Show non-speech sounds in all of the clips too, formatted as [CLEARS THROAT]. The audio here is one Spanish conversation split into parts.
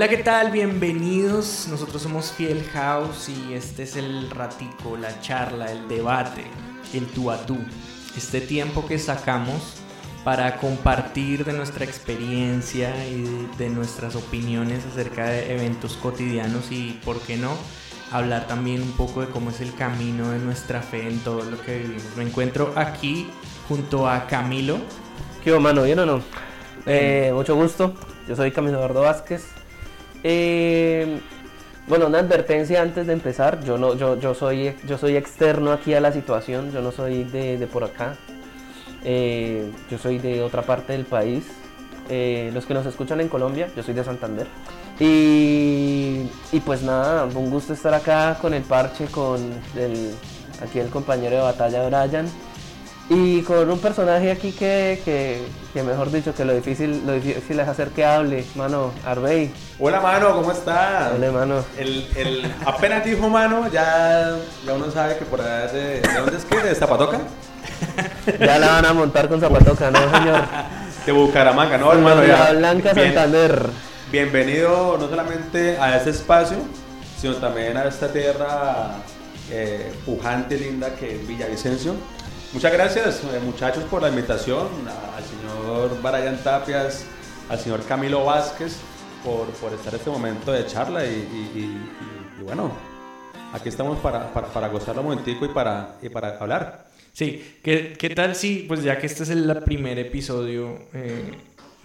Hola, ¿qué tal? Bienvenidos. Nosotros somos Fiel House y este es el ratico, la charla, el debate, el tú a tú. Este tiempo que sacamos para compartir de nuestra experiencia y de nuestras opiniones acerca de eventos cotidianos y, ¿por qué no?, hablar también un poco de cómo es el camino de nuestra fe en todo lo que vivimos. Me encuentro aquí junto a Camilo. ¿Qué mano? ¿Bien o no? Eh, mucho gusto. Yo soy Camilo Eduardo Vázquez. Eh, bueno, una advertencia antes de empezar. Yo no, yo, soy, yo soy externo aquí a la situación. Yo no soy de, de por acá. Eh, yo soy de otra parte del país. Eh, los que nos escuchan en Colombia, yo soy de Santander. Y, y pues nada, un gusto estar acá con el parche, con el, aquí el compañero de batalla Brian. Y con un personaje aquí que, que, que, mejor dicho, que lo difícil, lo difícil es hacer que hable, mano, Arbey. Hola, mano, ¿cómo estás? Hola, mano. El, el, apenas dijo, mano, ya, ya uno sabe que por allá de, ¿de dónde es que? ¿De Zapatoca? [LAUGHS] ya la van a montar con Zapatoca, ¿no, señor? [LAUGHS] De Bucaramanga, ¿no, hermano? Ya. Blanca Bien- Santander. Bienvenido no solamente a este espacio, sino también a esta tierra eh, pujante, linda que es Villavicencio. Muchas gracias, eh, muchachos, por la invitación, al señor Brian Tapias, al señor Camilo Vázquez, por, por estar este momento de charla y bueno, aquí estamos para, para, para gozarlo un momentico y para, y para hablar. Sí, ¿qué, qué tal si, pues ya que este es el primer episodio eh,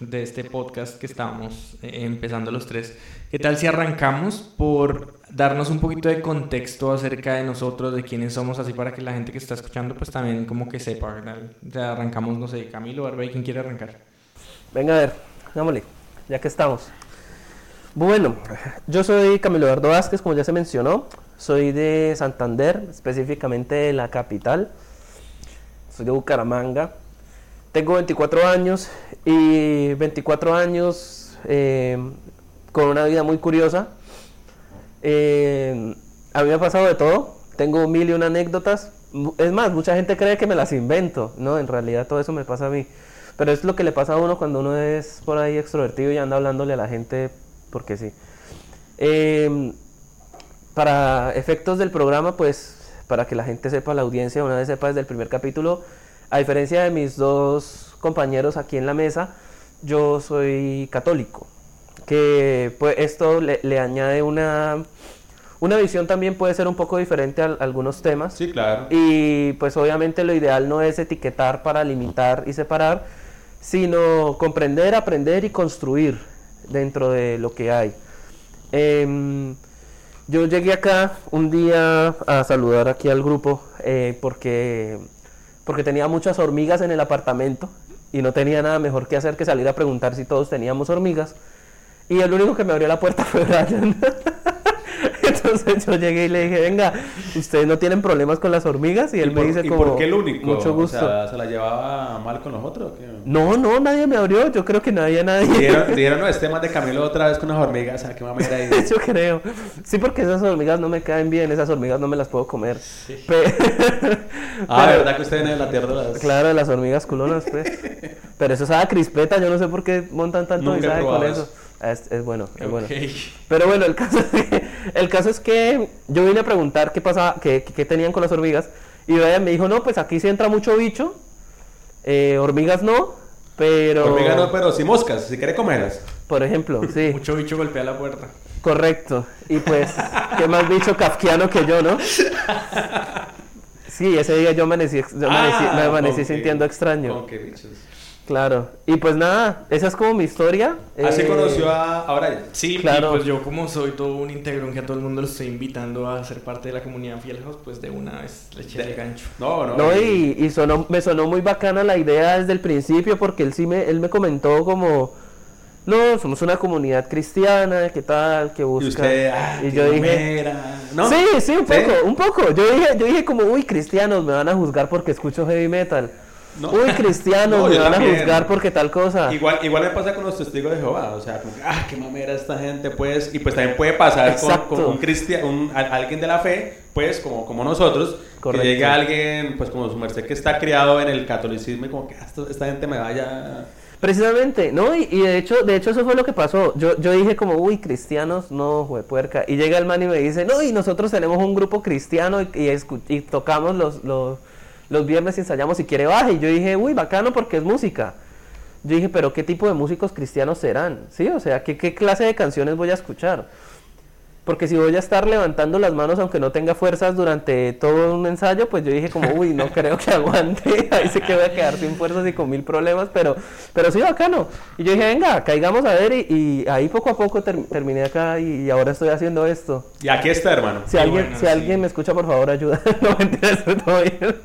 de este podcast que estamos eh, empezando los tres, ¿qué tal si arrancamos por darnos un poquito de contexto acerca de nosotros, de quiénes somos, así para que la gente que está escuchando pues también como que sepa, ¿verdad? Arrancamos, no sé, Camilo, Barbey, ¿quién quiere arrancar? Venga a ver, dámosle, ya que estamos. Bueno, yo soy Camilo Eduardo Vázquez, como ya se mencionó. Soy de Santander, específicamente de la capital. Soy de Bucaramanga. Tengo 24 años y 24 años eh, con una vida muy curiosa. Eh, a mí me ha pasado de todo. Tengo mil y una anécdotas. Es más, mucha gente cree que me las invento. No, en realidad todo eso me pasa a mí. Pero es lo que le pasa a uno cuando uno es por ahí extrovertido y anda hablándole a la gente porque sí. Eh, para efectos del programa, pues para que la gente sepa, la audiencia una vez sepa desde el primer capítulo, a diferencia de mis dos compañeros aquí en la mesa, yo soy católico. Que pues esto le, le añade una, una visión también puede ser un poco diferente a, algunos temas. Sí, claro. Y pues obviamente lo ideal no es etiquetar para limitar y separar, sino comprender, aprender y construir dentro de lo que hay. Em, yo llegué acá un día a saludar aquí al grupo eh, porque, porque tenía muchas hormigas en el apartamento y no tenía nada mejor que hacer que salir a preguntar si todos teníamos hormigas. Y el único que me abrió la puerta [LAUGHS] fue Brian. Entonces yo llegué y le dije, venga, ¿ustedes no tienen problemas con las hormigas? Y él ¿Y me dice y como, por qué el único? mucho gusto. O sea, ¿se la llevaba mal con los otros? o qué? No, no, nadie me abrió, yo creo que nadie, nadie. Dieron, dieron los [LAUGHS] temas de Camilo otra vez con unas hormigas. O sea, qué mamera ahí. [LAUGHS] Yo creo. Sí, porque esas hormigas no me caen bien, esas hormigas no me las puedo comer. [LAUGHS] Pe- Ah, Pero- ¿verdad que usted viene de la tierra de las... Claro, de las hormigas culonas, pues. Pero eso sabe a crispeta, yo no sé por qué montan tanto Nunca he con eso. Ah, Es, es bueno, es bueno. Pero bueno, el caso, es que, el caso es que yo vine a preguntar qué pasaba, qué, qué- tenían con las hormigas. Y Brian me dijo, no, pues aquí sí entra mucho bicho. eh, hormigas no, pero... Hormigas no, pero sí moscas, si quiere comerlas. Por ejemplo, sí, [LAUGHS] Mucho bicho golpea la puerta. correcto. Y pues, qué más bicho kafkiano que yo, ¿no? [LAUGHS] Sí, ese día yo amanecí, ex- yo amanecí, Ah, me amanecí sintiendo extraño. Bichos. Claro. Y pues nada, esa es como mi historia. Así Eh, conoció a, a Brian. Sí, Claro. y pues yo como soy todo un integrón que a todo el mundo lo estoy invitando a ser parte de la comunidad Fiel House, pues de una vez le eché el gancho. No, no. No, y, y sonó, me sonó muy bacana la idea desde el principio porque él sí me, él me comentó como, no, somos una comunidad cristiana, ¿qué tal? Que Y busca. usted, ah, y yo dije. ¿No? sí, sí, un ¿Sí? poco, un poco. Yo dije, yo dije como, uy, cristianos, me van a juzgar porque escucho heavy metal. No. Uy, cristianos, [LAUGHS] No, me van también. a juzgar porque tal cosa. Igual, igual me pasa con los testigos de Jehová, o sea, como que, ah, qué mamera esta gente, pues, y pues también puede pasar con, un cristiano, un, a- alguien de la fe, pues, como, como nosotros, Correcto. que llega alguien, pues, como su merced que está criado en el catolicismo y como que, ah, esto- esta gente me vaya... Precisamente, ¿no? Y, y de hecho, de hecho eso fue lo que pasó. Yo, yo dije como, uy, cristianos, no, jue puerca. Y llega el man y me dice, no, y nosotros tenemos un grupo cristiano y, y tocamos los, los, los viernes y ensayamos si quiere baje. Y yo dije, uy, bacano porque es música. Yo dije, pero ¿qué tipo de músicos cristianos serán? ¿Sí? O sea, ¿qué, qué clase de canciones voy a escuchar? Porque si voy a estar levantando las manos aunque no tenga fuerzas durante todo un ensayo, pues yo dije como, uy, no [LAUGHS] creo que aguante. [LAUGHS] Ahí sí que voy a quedar sin fuerzas y con mil problemas, pero, pero sí bacano. Y yo dije, venga, caigamos a ver y, y ahí poco a poco ter- terminé acá y, y ahora estoy haciendo esto. Y aquí está, hermano. Si Qué alguien, bueno, si sí. alguien me escucha, por favor, ayuda. [LAUGHS] no mentira, estoy todo bien.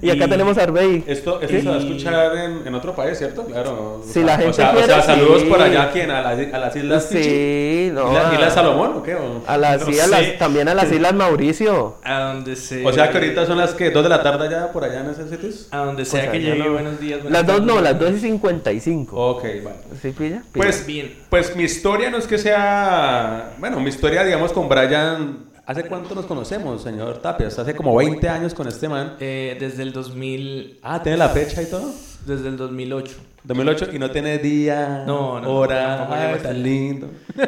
Y acá Y- tenemos a Arbey. Esto, esto se va a escuchar en, en otro país, ¿cierto? Claro. O Si sea, la o gente sea, o quiere, sea, saludos sí. por allá, ¿quién? ¿A, las- a las Islas? Sí, no. ¿Islas, a- Islas Salomón o qué? O, a las, No sí, a las- sé. también a las Islas Mauricio. A donde se... o sea que ahorita son las que 2 de la tarde ya por allá en esos sitios. A donde sea Pues que allá llegue, no. buenos días. buenas Las dos no, tardes. las 2 y 55. Ok, vale. ¿Sí pilla? Pues, Bien. pues mi historia no es que sea. Bueno, mi historia, digamos, con Brian. ¿Hace cuánto nos conocemos, señor Tapias? Hace como 20 años con este man. Eh, desde el 2000... Ah, ¿tiene la fecha y todo? Desde el 2008. 2008 y no tiene día, No, no, hora, tampoco ay, llegó hasta tan lindo. [LAUGHS]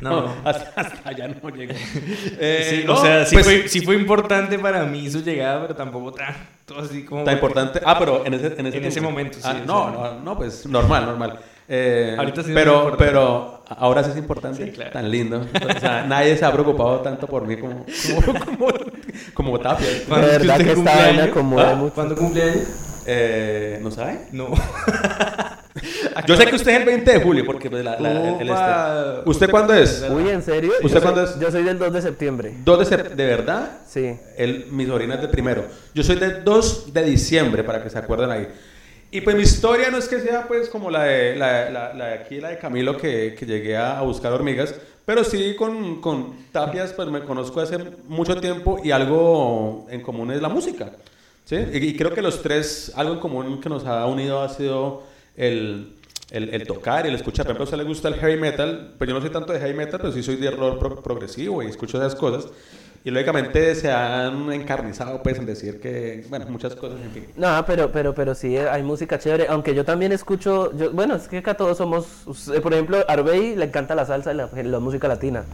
No, [LAUGHS] no. hasta, hasta allá no llegó. [LAUGHS] Eh, Sí, no, o sea, sí, pues, fue, sí fue importante para mí su llegada, pero tampoco tanto así como... Tan importante. Ah, pero en ese, en ese, En ese momento, sí, Ah, no, sea. no, no, pues normal, normal. Eh, Ahorita sí pero, importante. pero ahora sí es importante. Sí, claro. Tan lindo. O sea, [LAUGHS] nadie se ha preocupado tanto por mí como, como, como, como Tapia. De ¿Cuándo es que verdad que esta vaina conmueve ¿Ah? mucho. ¿Cuándo cumple años? Eh, ¿No sabe? No. [LAUGHS] Yo sé que usted es el 20 de julio, porque pues, la, la- el- el este. ¿Usted cuándo es? Uy, ¿en serio? ¿Usted Yo soy- cuándo es? Yo soy del 2 de septiembre. 2 de sep- ¿De verdad? Sí. El, mi sobrina es de primero. Yo soy del 2 de diciembre, para que se acuerden ahí. Y pues mi historia no es que sea pues como la de, la, la- la de aquí, la de Camilo, que, que llegué a, a buscar hormigas, pero sí con, con Tapias pues me conozco hace mucho tiempo y algo en común es la música. ¿sí? Y, y creo que los tres, algo en común que nos ha unido ha sido el, el, el tocar y el escuchar. Por ejemplo, a usted le gusta el heavy metal, pues yo no soy tanto de heavy metal, pero sí soy de rock pro- progresivo y escucho esas cosas. Y lógicamente se han encarnizado pues en decir que, bueno, muchas cosas, en fin. No, pero, pero, pero sí, hay música chévere. Aunque yo también escucho. Yo, bueno, es que acá todos somos. eh, Por ejemplo, a Arbey le encanta la salsa y la, la música latina.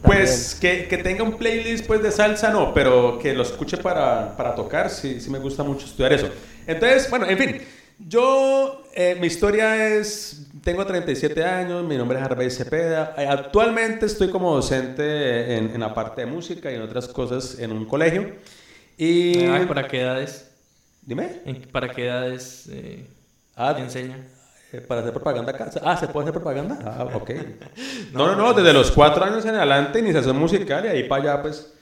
Pues que, que tenga un playlist pues de salsa no, pero que lo escuche para, para tocar, sí, sí me gusta mucho estudiar eso. Entonces, bueno, en fin, yo, eh, mi historia es, tengo 37 años, mi nombre es Harvey Cepeda, Eh, actualmente estoy como docente en, en la parte de música y en otras cosas en un colegio. Y... Ay, ¿Para qué edades? Dime. ¿En- ¿Para qué edades eh, Ah, enseña? Eh, Para hacer propaganda acá. Ah, ¿se puede hacer propaganda? Ah, ok. [LAUGHS] No, no, no, desde los cuatro años en adelante, iniciación musical y ahí para allá, pues,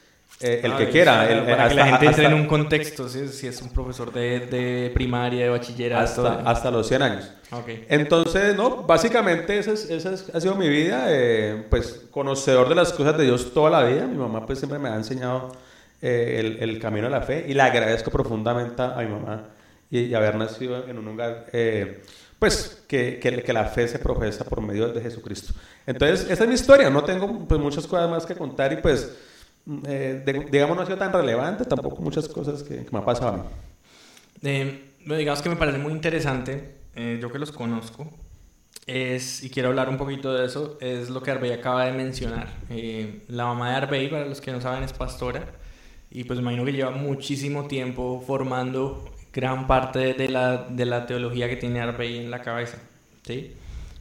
eh, el Ah, que quiera. sea, el- para hasta, que la gente entre en hasta- un contexto, si es, si es un profesor de, de primaria, de bachillerato. hasta, hasta los 100 años. Ok. Entonces, no, básicamente esa, es- esa es- ha sido mi vida, eh, pues, conocedor de las cosas de Dios toda la vida. Mi mamá, pues, siempre me ha enseñado eh, el, el camino a la fe y le agradezco profundamente a mi mamá y, y haber nacido en un lugar, eh, pues, que, que, que la fe se profesa por medio de Jesucristo. Entonces, esa es mi historia. No tengo, pues, muchas cosas más que contar y, pues, eh, de- digamos, no ha sido tan relevante tampoco muchas cosas que, que me ha pasado a mí. Eh, digamos que me parece muy interesante, eh, yo que los conozco, es, y quiero hablar un poquito de eso, es lo que Arbey acaba de mencionar. Eh, la mamá de Arbey, para los que no saben, es pastora, y pues me imagino que lleva muchísimo tiempo formando gran parte de la, de la teología que tiene Arbey en la cabeza, ¿sí?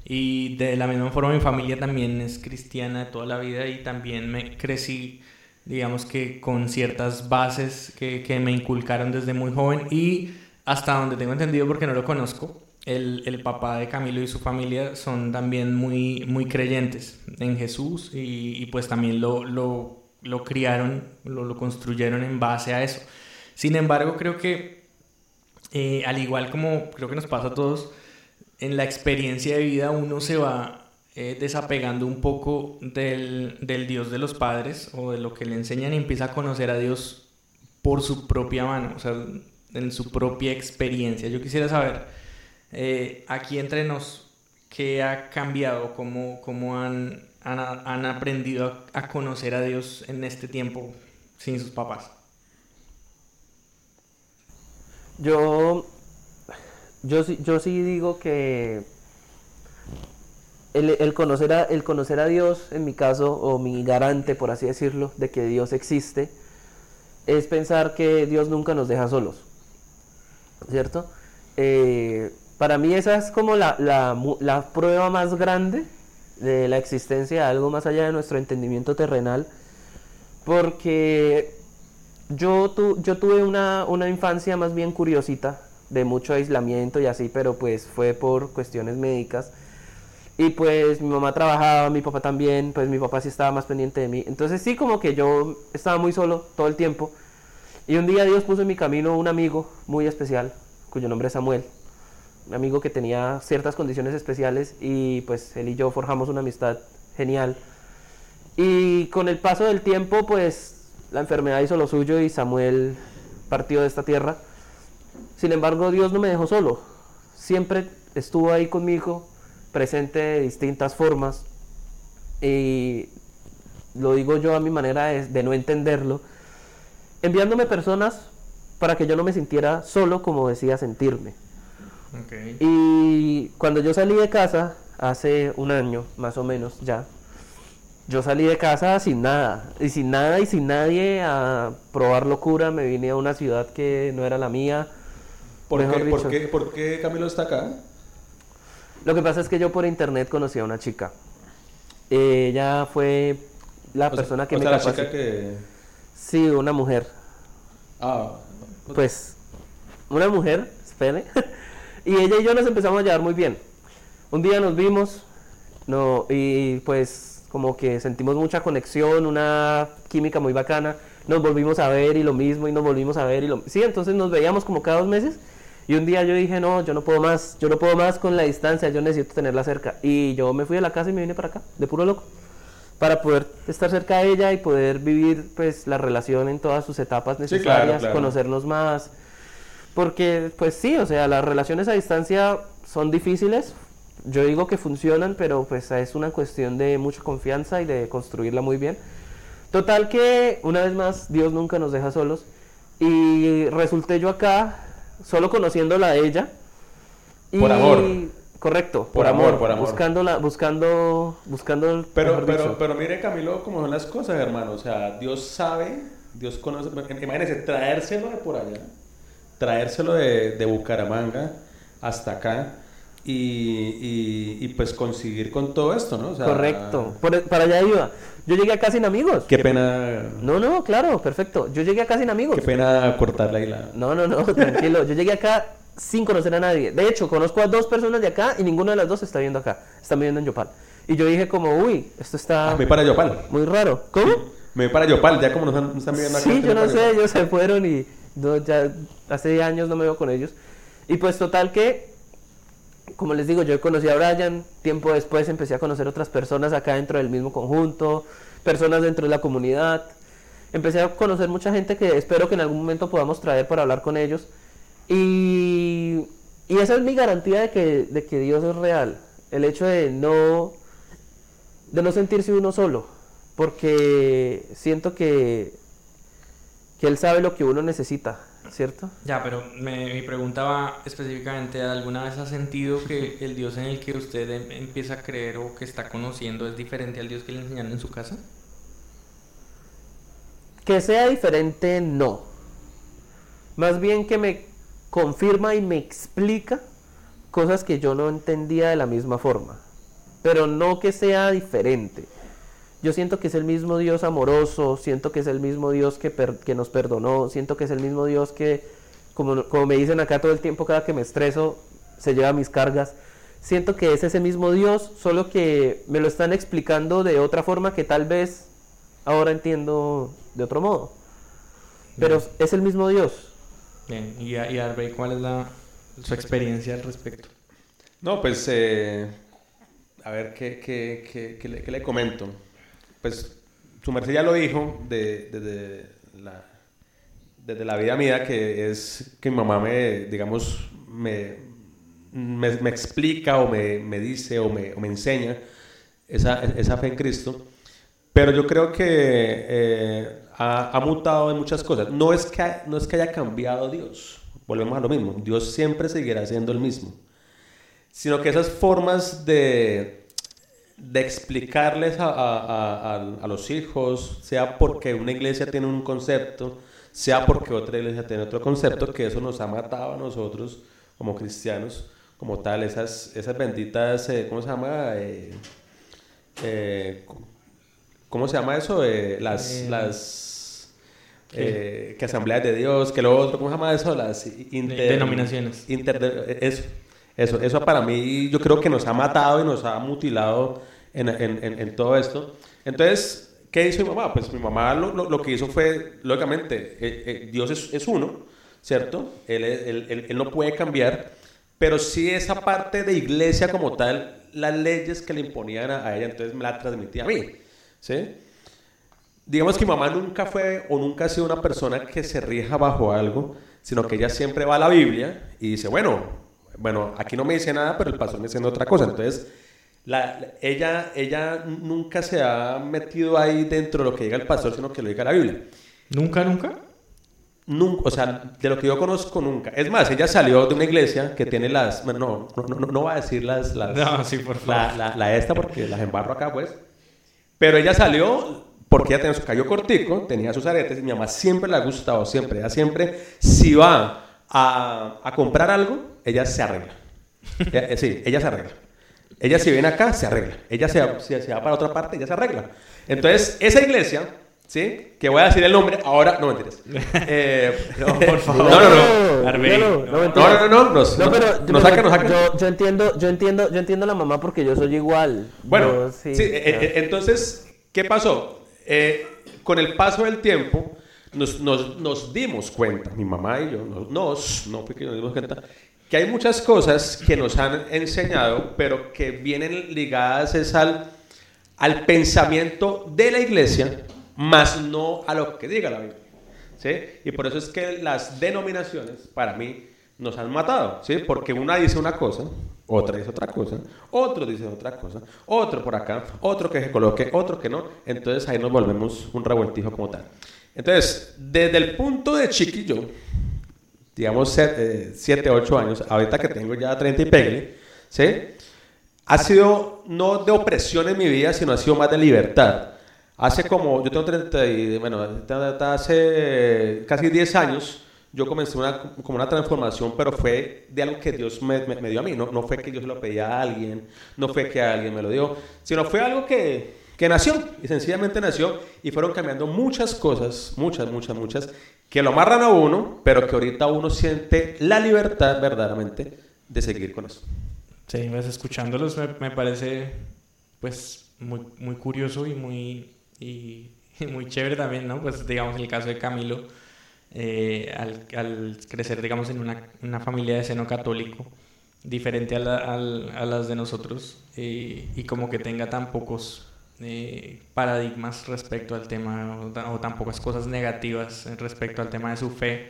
Y de la misma forma mi familia también es cristiana de toda la vida y también me crecí, digamos que con ciertas bases que, que me inculcaron desde muy joven y hasta donde tengo entendido porque no lo conozco, el, el papá de Camilo y su familia son también muy, muy creyentes en Jesús y, y pues también lo, lo, lo criaron, lo, lo construyeron en base a eso. Sin embargo, creo que eh, al igual como creo que nos pasa a todos, en la experiencia de vida uno se va eh, desapegando un poco del, del Dios de los padres o de lo que le enseñan y empieza a conocer a Dios por su propia mano, o sea, en su propia experiencia. Yo quisiera saber, eh, aquí entre nos, ¿qué ha cambiado? ¿Cómo, cómo han, han, han aprendido a, conocer a Dios en este tiempo sin sus papás? Yo yo, yo sí digo que el, conocer a, el conocer a Dios, en mi caso, o mi garante, por así decirlo, de que Dios existe, es pensar que Dios nunca nos deja solos. ¿Cierto? Eh, para mí esa es como la, la prueba más grande de la existencia de algo más allá de nuestro entendimiento terrenal. Porque yo, tu- yo tuve una, una infancia más bien curiosita, de mucho aislamiento y así, pero pues fue por cuestiones médicas. Y pues mi mamá trabajaba, mi papá también, pues mi papá sí estaba más pendiente de mí. Entonces sí como que yo estaba muy solo todo el tiempo. Y un día Dios puso en mi camino un amigo muy especial, cuyo nombre es Samuel. Un amigo que tenía ciertas condiciones especiales y pues él y yo forjamos una amistad genial. Y con el paso del tiempo pues la enfermedad hizo lo suyo y Samuel partió de esta tierra. Sin embargo, Dios no me dejó solo. Siempre estuvo ahí conmigo, presente de distintas formas. Y lo digo yo a mi manera de, de no entenderlo, enviándome personas para que yo no me sintiera solo como decía sentirme. Y cuando yo salí de casa, hace un año más o menos ya, yo salí de casa sin nada, y sin nada y sin nadie a probar locura, me vine a una ciudad que no era la mía. ¿Por qué, por, qué, ¿Por qué Camilo está acá? Lo que pasa es que yo por internet conocí a una chica. Ella fue la O sea- persona que o me sea, la chica que... Sí, una mujer. Ah, Pues, una mujer, espere. [LAUGHS] y ella y yo nos empezamos a llevar muy bien. Un día nos vimos, no, y pues como que sentimos mucha conexión, una química muy bacana. Nos volvimos a ver y lo mismo, y nos volvimos a ver y lo Sí, entonces nos veíamos como cada dos meses. Y un día yo dije, no, yo no puedo más, yo no puedo más con la distancia, yo necesito tenerla cerca. Y yo me fui a la casa y me vine para acá, de puro loco para poder estar cerca de ella y poder vivir pues la relación en todas sus etapas Sí, necesarias, claro, claro. conocernos más. Porque pues sí, o sea, las relaciones a distancia son difíciles. Yo digo que funcionan, pero pues es una cuestión de mucha confianza y de construirla muy bien. Total que una vez más Dios nunca nos deja solos y resulté yo acá solo conociéndola a ella. Por amor. Correcto, por, Por amor, amor, por amor. buscando buscando, buscando, Pero, mejor pero, dicho. pero mire Camilo cómo son las cosas, hermano. O sea, Dios sabe, Dios conoce. Imagínese, traérselo de por allá, traérselo de, de Bucaramanga hasta acá y, y, y, pues conseguir con todo esto, ¿no? O sea, Correcto, por- para allá iba. Yo llegué acá sin amigos. Qué pena, No, no, claro, perfecto. Yo llegué acá sin amigos. qué pena cortarla ahí la... No, no, no, tranquilo. Yo llegué acá sin conocer a nadie. De hecho, conozco a dos personas de acá y ninguna de las dos está viendo acá. Están viviendo en Yopal. Y yo dije como, uy, esto está Ah, me voy para Yopal. muy raro. ¿Cómo? Me voy para Yopal, ya como nos han- nos están viendo acá. Sí, yo no sé, ellos se fueron y no, ya hace años no me veo con ellos. Y pues total que, como les digo, yo conocí a Brian, tiempo después empecé a conocer otras personas acá dentro del mismo conjunto, personas dentro de la comunidad. Empecé a conocer mucha gente que espero que en algún momento podamos traer para hablar con ellos. Y, esa es mi garantía de que, de que Dios es real. El hecho de no, de no sentirse uno solo. Porque siento que, que Él sabe lo que uno necesita, ¿cierto? Ya, pero me, mi pregunta va específicamente, ¿alguna vez ha sentido que [LAUGHS] el Dios en el que usted em- empieza a creer o que está conociendo es diferente al Dios que le enseñaron en su casa? Que sea diferente, no. Más bien que me confirma y me explica cosas que yo no entendía de la misma forma. Pero no que sea diferente. Yo siento que es el mismo Dios amoroso, siento que es el mismo Dios que, per- que nos perdonó, siento que es el mismo Dios que, como, como me dicen acá todo el tiempo, cada que me estreso, se lleva mis cargas. Siento que es ese mismo Dios, solo que me lo están explicando de otra forma que tal vez ahora entiendo de otro modo. Pero es el mismo Dios. Bien, y, a- y Arbey, ¿cuál es la, su experiencia al respecto? No, pues, eh, a ver, ¿qué, qué, qué, qué le, qué le comento? Pues, su merced ya lo dijo de- desde la, desde la vida mía, que es que mi mamá me, digamos, me, me explica o me, me dice o me, o me enseña esa, esa fe en Cristo. Pero yo creo que eh, ha, ha mutado en muchas cosas. No es que, no es que haya cambiado Dios, volvemos a lo mismo. Dios siempre seguirá siendo el mismo. Sino que esas formas de, de explicarles a, a, a, a, los hijos, sea porque una iglesia tiene un concepto, sea porque otra iglesia tiene otro concepto, que eso nos ha matado a nosotros como cristianos, como tal, esas, esas benditas, eh, ¿cómo se llama? Eh, eh, ¿Cómo se llama eso? las... las que asambleas de Dios, que lo otro, ¿cómo se llama eso? Las denominaciones. eso, eso, eso para mí yo creo que nos ha matado y nos ha mutilado en, en, en, todo esto. Entonces, ¿qué hizo mi mamá? Pues mi mamá lo, lo, que hizo fue, lógicamente, eh, eh, Dios es, es, uno, ¿cierto? Él, él, él, no puede cambiar, pero sí esa parte de iglesia como tal, las leyes que le imponían a, ella, entonces me la transmitía a mí, ¿sí? Digamos que mi mamá nunca fue o nunca ha sido una persona que se rija bajo algo, sino que ella siempre va a la Biblia y dice, bueno, bueno, aquí no me dice nada, pero el pastor me dice otra cosa. Entonces, la, ella, ella nunca se ha metido ahí dentro de lo que diga el pastor, sino que lo diga la Biblia. ¿Nunca, nunca? Nunca, o sea, de lo que yo conozco, nunca. Es más, ella salió de una iglesia que tiene las. Bueno, no, no, no, no va a decir las. las no, sí, por favor. La, la, esta, porque las embarro acá, pues. Pero ella salió porque ella tenía su cabello cortico, tenía sus aretes, y mi mamá siempre le ha gustado, siempre. Ella siempre, si va a, a comprar algo, ella se arregla. Eh, sí, ella se arregla. Ella si viene acá, se arregla. Ella se, se, va para otra parte, ella se arregla. Entonces, esa iglesia, ¿sí? Que voy a decir el nombre, ahora, no mentiras. [LAUGHS] Eh, no, por favor. No, no, no. No, no, no, no, nos, no, pero nos saca, nos saca. Yo, yo, entiendo, yo entiendo, yo entiendo a la mamá porque yo soy igual. Bueno, sí, sí eh, entonces, ¿qué pasó? con el paso del tiempo, nos, nos, nos, dimos cuenta, mi mamá y yo, nos, no porque nos dimos cuenta, que hay muchas cosas que nos han enseñado, pero que vienen ligadas es al, al pensamiento de la iglesia, más no a lo que diga la Biblia. ¿sí? Y por eso es que las denominaciones, para mí, nos han matado, ¿sí? Porque una dice una cosa, otra dice otra cosa, otro dice otra cosa, otro por acá, otro que se coloque, otro que no. Entonces ahí nos volvemos un revueltijo como tal. Entonces, desde el punto de chiquillo, digamos 7, 8 años, ahorita que tengo ya 30 y pegue, ¿sí? Ha sido no de opresión en mi vida, sino ha sido más de libertad. Hace como, yo tengo 30 y, bueno, hace casi 10 años, yo comencé una, como una transformación, pero fue de algo que Dios me, me, dio a mí, no, no fue que yo se lo pedía a alguien, no fue que alguien me lo dio, sino fue algo que, que nació, y sencillamente nació, y fueron cambiando muchas cosas, muchas, muchas, muchas, que lo amarran a uno, pero que ahorita uno siente la libertad verdaderamente de seguir con eso. Sí, pues escuchándolos me, me, parece pues muy, muy curioso y muy, [LAUGHS] y, muy chévere también, ¿no? Pues digamos el caso de Camilo, eh, al, al, crecer digamos en una, una, familia de seno católico, diferente a, la, a, a las de nosotros, eh, y como que tenga tan pocos eh, paradigmas respecto al tema o, tan pocas cosas negativas respecto al tema de su fe.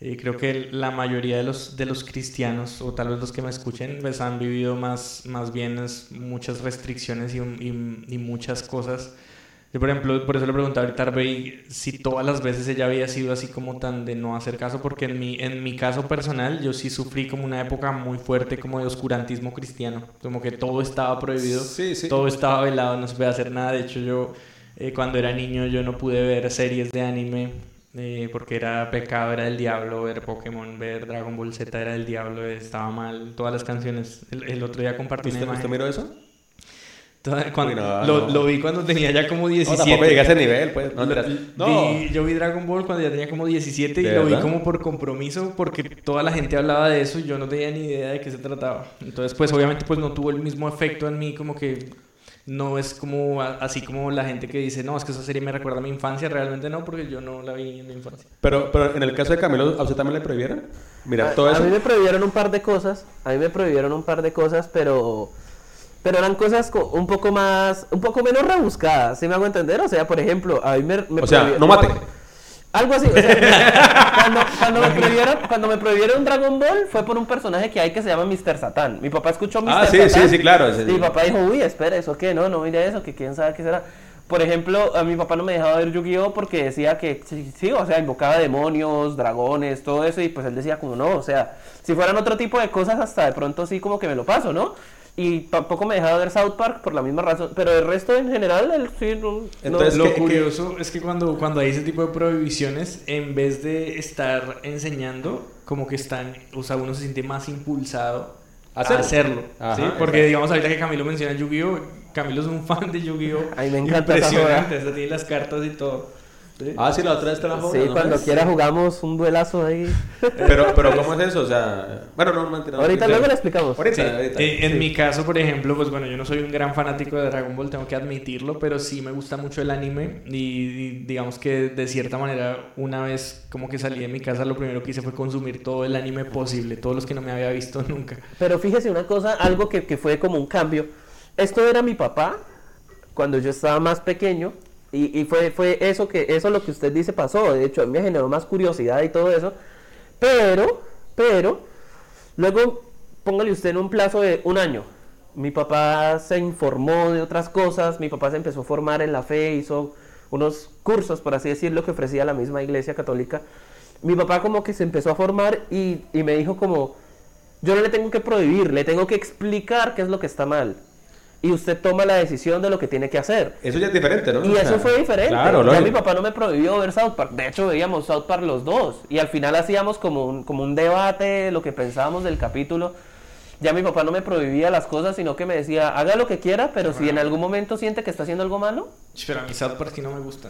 Eh, creo que la mayoría de los, de los cristianos, o tal vez los que me escuchen, pues han vivido más, más bien muchas restricciones y, y muchas cosas yo, por ejemplo, por eso le preguntaba ahorita a Arbey si todas las veces ella había sido así como tan de no hacer caso, porque en mi, en mi caso personal yo sí sufrí como una época muy fuerte como de oscurantismo cristiano, como que todo estaba prohibido, todo estaba velado, no se podía hacer nada. De hecho, yo eh, cuando era niño yo no pude ver series de anime eh, porque era pecado, era del diablo, ver Pokémon, ver Dragon Ball Z era del diablo, estaba mal, todas las canciones. El, otro día compartí ¿Usted, ¿Usted miró eso? Cuando, lo, lo, vi cuando tenía ya como 17. No, llegué a ese nivel, pues. No, Vi, yo vi Dragon Ball cuando ya tenía como 17 y lo vi como por compromiso porque toda la gente hablaba de eso y yo no tenía ni idea de qué se trataba. Entonces, pues obviamente pues no tuvo el mismo efecto en mí como que no es como así como la gente que dice, no, es que esa serie me recuerda a mi infancia, realmente no, porque yo no la vi en mi infancia. Pero, pero en el caso de Camilo, ¿a usted también le prohibieron? Mira, todo eso. A mí me prohibieron un par de cosas, a mí me prohibieron un par de cosas, pero pero eran cosas un poco más, un poco menos rebuscadas, ¿sí me hago entender? O sea, por ejemplo, a mí me... o sea, no mate. [LAUGHS] Algo así. O sea, [LAUGHS] cuando, cuando, me prohibieron, cuando me prohibieron Dragon Ball fue por un personaje que hay que se llama Mr. Satan. Mi papá escuchó Mr. Ah, sí, sí, sí, claro. y mi papá dijo, uy, espera, ¿eso qué? No, no mire eso, que quién sabe qué será. por ejemplo, a mi papá no me dejaba ver Yu-Gi-Oh porque decía que sí, sí, o sea, invocaba demonios, dragones, todo eso, y pues él decía como no, o sea, si fueran otro tipo de cosas, hasta de pronto sí como que me lo paso, ¿no? Y tampoco me dejaba ver South Park por la misma razón, pero el resto en general, él sí, no, no- Entonces, Lo que- que- curioso es que cuando, cuando hay ese tipo de prohibiciones, en vez de estar enseñando, como que están, o sea, uno se siente más impulsado a Hacerlo. Ajá, ¿sí? Porque exacto. digamos ahorita que Camilo menciona Yu-Gi-Oh! Camilo es un [LAUGHS] fan de Yu-Gi-Oh! Ay, me encanta esa Impresionante, hasta tiene las cartas y todo. ¿Sí? Ah, sí, la otra vez te la Sí, jodas, ¿no? cuando quiera jugamos un duelazo ahí. Pero, pero ¿cómo es eso? O sea, bueno, no, mentira. no, Ahorita luego le explicamos. Ahorita, Sí, ahorita. eh, en Sí. mi caso, por ejemplo, pues bueno, yo no soy un gran fanático de Dragon Ball, tengo que admitirlo, pero sí me gusta mucho el anime y, y digamos que de cierta manera una vez como que salí de mi casa lo primero que hice fue consumir todo el anime posible, todos los que no me había visto [LAUGHS] nunca. Pero fíjese una cosa, algo que, que fue como un cambio. Esto era mi papá cuando yo estaba más pequeño y, fue, fue eso que eso lo que usted dice pasó. De hecho, a mí me generó más curiosidad y todo eso. Pero, pero, luego póngale usted en un plazo de un año. Mi papá se informó de otras cosas, mi papá se empezó a formar en la fe, hizo unos cursos, por así decirlo, que ofrecía la misma iglesia católica. Mi papá como que se empezó a formar y, y me dijo como, yo no le tengo que prohibir, le tengo que explicar qué es lo que está mal. Y usted toma la decisión de lo que tiene que hacer. Eso ya es diferente, ¿no? Y O eso sea, fue diferente. Claro, ya mi papá no me prohibió ver South Park. De hecho, veíamos South Park los dos. Y al final hacíamos como un, como un debate de lo que pensábamos del capítulo. Ya mi papá no me prohibía las cosas, sino que me decía, haga lo que quiera, pero si en algún momento siente que está haciendo algo malo. Pero a mí South Park sí no me gusta.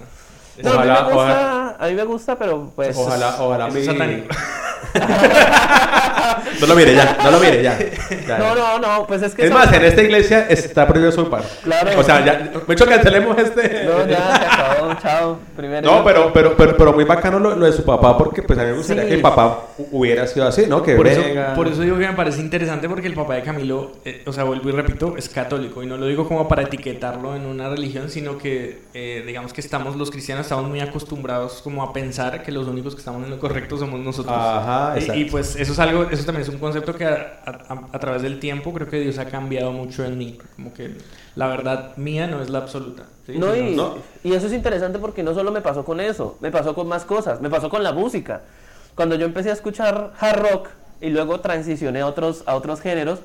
No, Ojalá- a, mí me gusta, ojalá- a mí me gusta, pero pues... Ojalá, ojalá Eso es mi- satánico. [LAUGHS] [LAUGHS] No lo mire ya, no lo mire ya. Ya. No, no, no, pues es que... Es más, en esta iglesia está prohibido South Park. Claro. O sea, ya, mucho cancelemos este. No, ya se acabó, chao. Primero. No, pero, pero, pero, pero muy bacano lo, lo de su papá, porque pues a mí me gustaría Sí. que el papá hu- hubiera sido así, ¿no? Que Por eso, por eso digo que me parece interesante porque el papá de Camilo, eh, o sea, vuelvo y repito, es católico y no lo digo como para etiquetarlo en una religión, sino que eh, digamos que estamos los cristianos estamos muy acostumbrados como a pensar que los únicos que estamos en lo correcto somos nosotros. Ajá, Y- exacto. y, pues eso es algo, eso también es un concepto que a, a- a través del tiempo creo que Dios ha cambiado mucho en mí, como que la verdad mía no es la absoluta. ¿sí? No, y, No. y eso es interesante porque no solo me pasó con eso, me pasó con más cosas, me pasó con la música. Cuando yo empecé a escuchar hard rock y luego transicioné a otros, a otros géneros,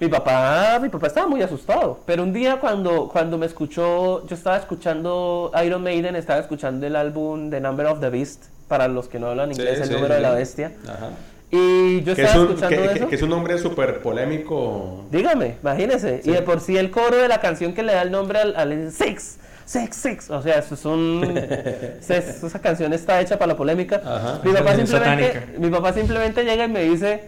mi papá, mi papá estaba muy asustado. Pero un día cuando, cuando me escuchó, yo estaba escuchando Iron Maiden, estaba escuchando el álbum The Number of the Beast, para los que no hablan Sí, inglés, el sí, número sí. de la bestia. Ajá. Y yo estaba es, un, escuchando que, eso. que es un nombre súper polémico. Dígame, imagínese. Y de por sí el coro de la canción que le da el nombre al, al Six, Six, Six. O sea, eso es un. [LAUGHS] es- esa canción está hecha para la polémica. Ajá. Mi, papá simplemente, mi papá simplemente llega y me dice: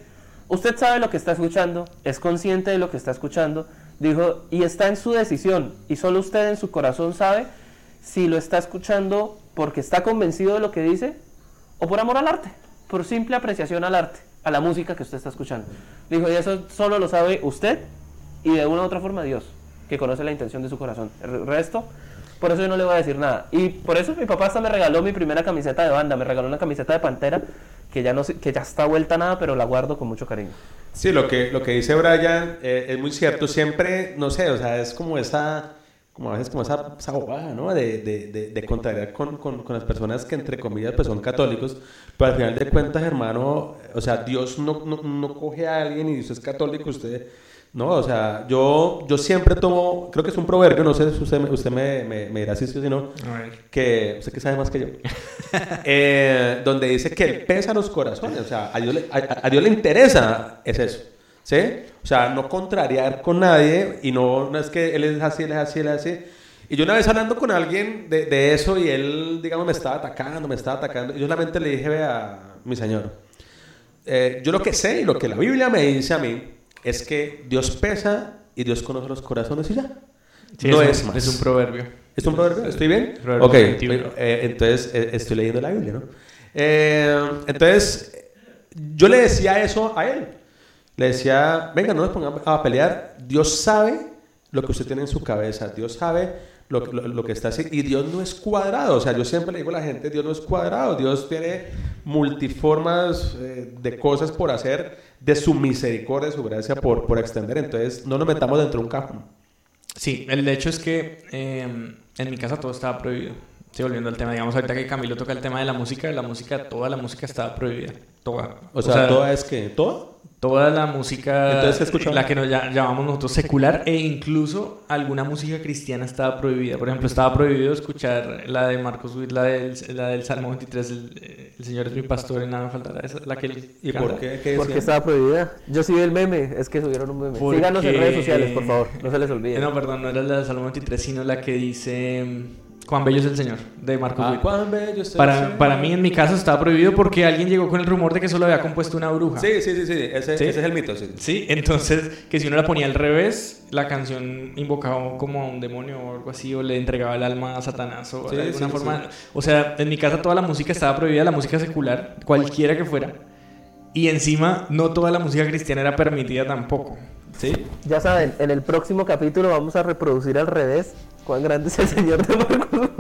Usted sabe lo que está escuchando, es consciente de lo que está escuchando. Dijo, y está en su decisión. Y solo usted en su corazón sabe si lo está escuchando porque está convencido de lo que dice o por amor al arte, por simple apreciación al arte, a la música que usted está escuchando. Dijo, y eso solo lo sabe usted y de una u otra forma Dios, que conoce la intención de su corazón. El resto, por eso yo no le voy a decir nada. Y por eso mi papá hasta me regaló mi primera camiseta de banda, me regaló una camiseta de Pantera, que ya, no, que ya está vuelta a nada, pero la guardo con mucho cariño. Sí, lo que, lo que dice Brian eh, es muy cierto. Siempre, no sé, o sea, es como esa, como a veces como esa, esa bobada, ¿no? De, de, de, de contrariar con, con, con las personas que, entre comillas, pues son católicos. Pero al final de cuentas, hermano, o sea, Dios no, no, no coge a alguien y usted es católico, usted... No, o sea, yo, yo siempre tomo, creo que es un proverbio, no sé si usted, me- usted me, me, me dirá si sí o si no, que usted que sabe más que yo, [LAUGHS] eh, donde dice que él pesa los corazones, o sea, a Dios, le, a, a Dios le interesa es eso, ¿sí? O sea, no contrariar con nadie y no, no es que él es así, él es así, él es así. Y yo una vez hablando con alguien de, de eso y él, digamos, me estaba atacando, me estaba atacando, y yo solamente le dije, vea, mi señor, eh, yo lo que sé y lo que la Biblia me dice a mí es que Dios pesa y Dios conoce los corazones y ya. Sí, no es, es, más. es un proverbio. ¿Es un proverbio? ¿Estoy bien? Proverbio ok, 21. eh, entonces eh, estoy leyendo la Biblia, ¿no? Eh, entonces, yo le decía eso a él. Le decía, venga, no nos pongamos a pelear. Dios sabe lo que usted tiene en su cabeza. Dios sabe lo, que- lo, lo que está haciendo. Y Dios no es cuadrado. O sea, yo siempre le digo a la gente, Dios no es cuadrado. Dios tiene multiformas eh, de cosas por hacer, de su misericordia, de su gracia por, por extender. Entonces, no nos metamos dentro de un cajón. Sí, el hecho es que eh, en mi casa todo estaba prohibido. Sí, volviendo al tema, digamos, ahorita que Camilo toca el tema de la música, la música, toda la música estaba prohibida. Toda. O sea, ¿toda es que? ¿Toda? Toda la música, Entonces, la que nos lla- llamamos nosotros secular, e incluso alguna música cristiana estaba prohibida. Por ejemplo, estaba prohibido escuchar la de Marcos Witt, la del, la del Salmo 23, el, el Señor es mi pastor y nada me faltará. Esa, la que él ¿Y por qué? ¿Qué Porque estaba prohibida. Yo sí vi el meme, es que subieron un meme. Porque- Síganos en redes sociales, por favor, no se les olvide. No, perdón, no era la del Salmo 23, sino la que dice Cuán bello es el Señor, de Marcos Ah, cuán bello es el Para, Señor. para mí, en mi caso, estaba prohibido porque alguien llegó con el rumor de que eso lo había compuesto una bruja. Sí, sí, sí, sí. Ese, ¿Sí? ese es el mito, sí. Sí, entonces que si uno la ponía al revés, la canción invocaba como a un demonio o algo así, o le entregaba el alma a Satanás o Sí, de alguna forma. O sea, en mi casa toda la música estaba prohibida, la música secular, cualquiera que fuera. Y encima, no toda la música cristiana era permitida tampoco. ¿Sí? Ya saben, en el próximo capítulo vamos a reproducir al revés cuán grande es el señor de Marcos.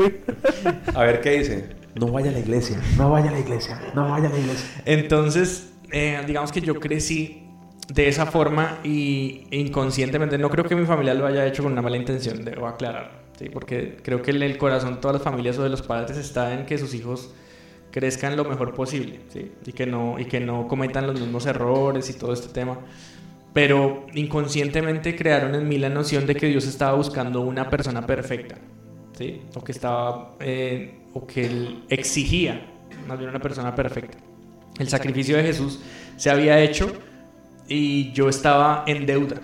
A ver qué dice. No vaya a la iglesia, no vaya a la iglesia, no vaya a la iglesia. Entonces, eh, digamos que yo crecí de esa forma y inconscientemente, no creo que mi familia lo haya hecho con una mala intención, debo aclarar, ¿sí? porque creo que el, el corazón de todas las familias o de los padres está en que sus hijos crezcan lo mejor posible ¿sí? y, que no, y que no cometan los mismos errores y todo este tema. Pero inconscientemente crearon en mí la noción de que Dios estaba buscando una persona perfecta, ¿sí? O que estaba, eh, o que él exigía más bien una persona perfecta. El sacrificio de Jesús se había hecho y yo estaba en deuda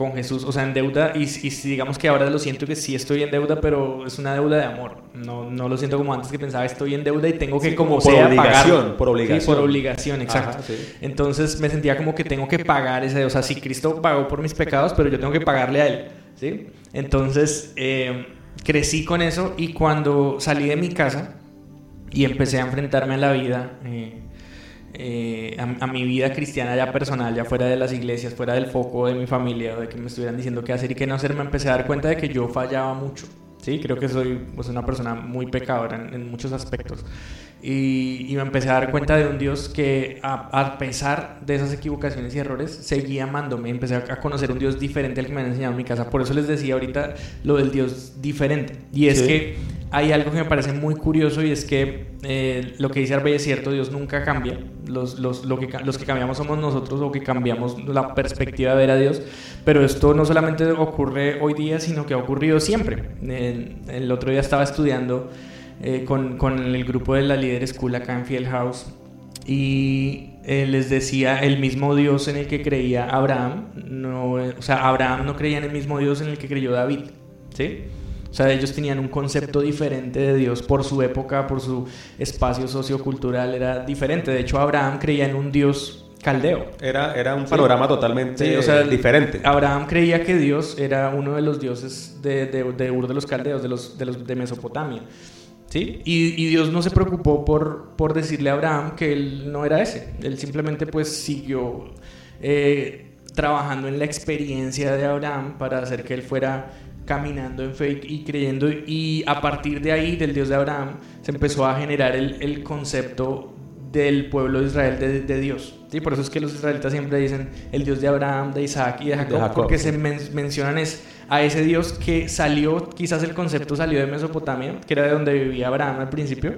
con Jesús, o sea, en deuda y, y si digamos que ahora lo siento que sí estoy en deuda, pero es una deuda de amor. No, no lo siento como antes que pensaba estoy en deuda y tengo que Sí, como, como por sea obligación, pagarlo. por obligación. Sí, por obligación, exacto. Ajá, sí. Entonces me sentía como que tengo que pagar ese, o sea, si Cristo pagó por mis pecados, pero yo tengo que pagarle a Él, ¿sí? Entonces eh, crecí con eso y cuando salí de mi casa y empecé a enfrentarme a la vida, eh, eh, a, a mi vida cristiana ya personal, ya fuera de las iglesias, fuera del foco de mi familia, o de que me estuvieran diciendo qué hacer y qué no hacer, me empecé a dar cuenta de que yo fallaba mucho. Sí, creo que soy pues, una persona muy pecadora en, en muchos aspectos. Y, y me empecé a dar cuenta de un Dios que, a, a pesar de esas equivocaciones y errores, seguía amándome. Empecé a, conocer un Dios diferente al que me han enseñado en mi casa. Por eso les decía ahorita lo del Dios diferente. Y es Sí. que hay algo que me parece muy curioso y es que eh, lo que dice Arbey es cierto, Dios nunca cambia. Los, los, lo que, los que cambiamos somos nosotros o que cambiamos la perspectiva de ver a Dios. Pero esto no solamente ocurre hoy día, sino que ha ocurrido siempre. El, el otro día estaba estudiando eh, con, con el grupo de la Líder School acá en Field House y eh, les decía el mismo Dios en el que creía Abraham, no, o sea, Abraham no creía en el mismo Dios en el que creyó David, ¿sí? O sea, ellos tenían un concepto diferente de Dios por su época, por su espacio sociocultural, era diferente. De hecho, Abraham creía en un Dios caldeo. Era, era un panorama totalmente Sí, o sea, diferente. Abraham creía que Dios era uno de los dioses de, de, de Ur de los caldeos, de los de, los, de Mesopotamia. ¿Sí? Y, y Dios no se preocupó por, por decirle a Abraham que él no era ese. Él simplemente pues siguió eh, trabajando en la experiencia de Abraham para hacer que él fuera caminando en fe y creyendo. Y a partir de ahí, del Dios de Abraham, se empezó a generar el, el concepto del pueblo de Israel de, de Dios. ¿sí? Por eso es que los israelitas siempre dicen el Dios de Abraham, de Isaac y de Jacob, De Jacob, porque se men- mencionan es a ese Dios que salió, quizás el concepto salió de Mesopotamia, que era de donde vivía Abraham al principio,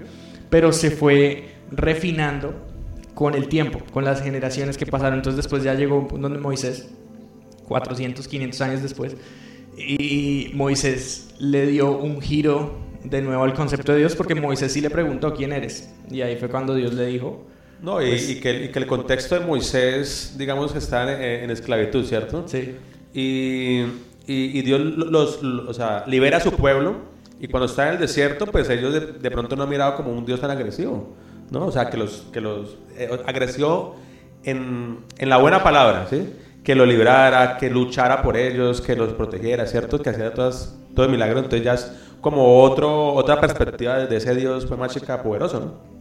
pero se fue refinando con el tiempo, con las generaciones que pasaron. Entonces después ya llegó un punto donde Moisés, 400, 500 años después, y Moisés le dio un giro de nuevo al concepto de Dios porque Moisés sí le preguntó quién eres. Y ahí fue cuando Dios le dijo, No, y, Pues- y que, y que el contexto de Moisés, digamos que está en, en esclavitud, ¿cierto? sí, Y, y- y Dios los, los- o sea, libera a su pueblo y cuando está en el desierto, pues ellos de, de pronto no han mirado como un Dios tan agresivo, ¿no? O sea, que los, que los eh, agresivo en, en la buena palabra, ¿sí? Que lo librara, que luchara por ellos, que los protegiera, ¿cierto? Que hacía todas, todo el entonces ya es como otro, otra perspectiva de ese Dios, pues más chica, poderoso, ¿no?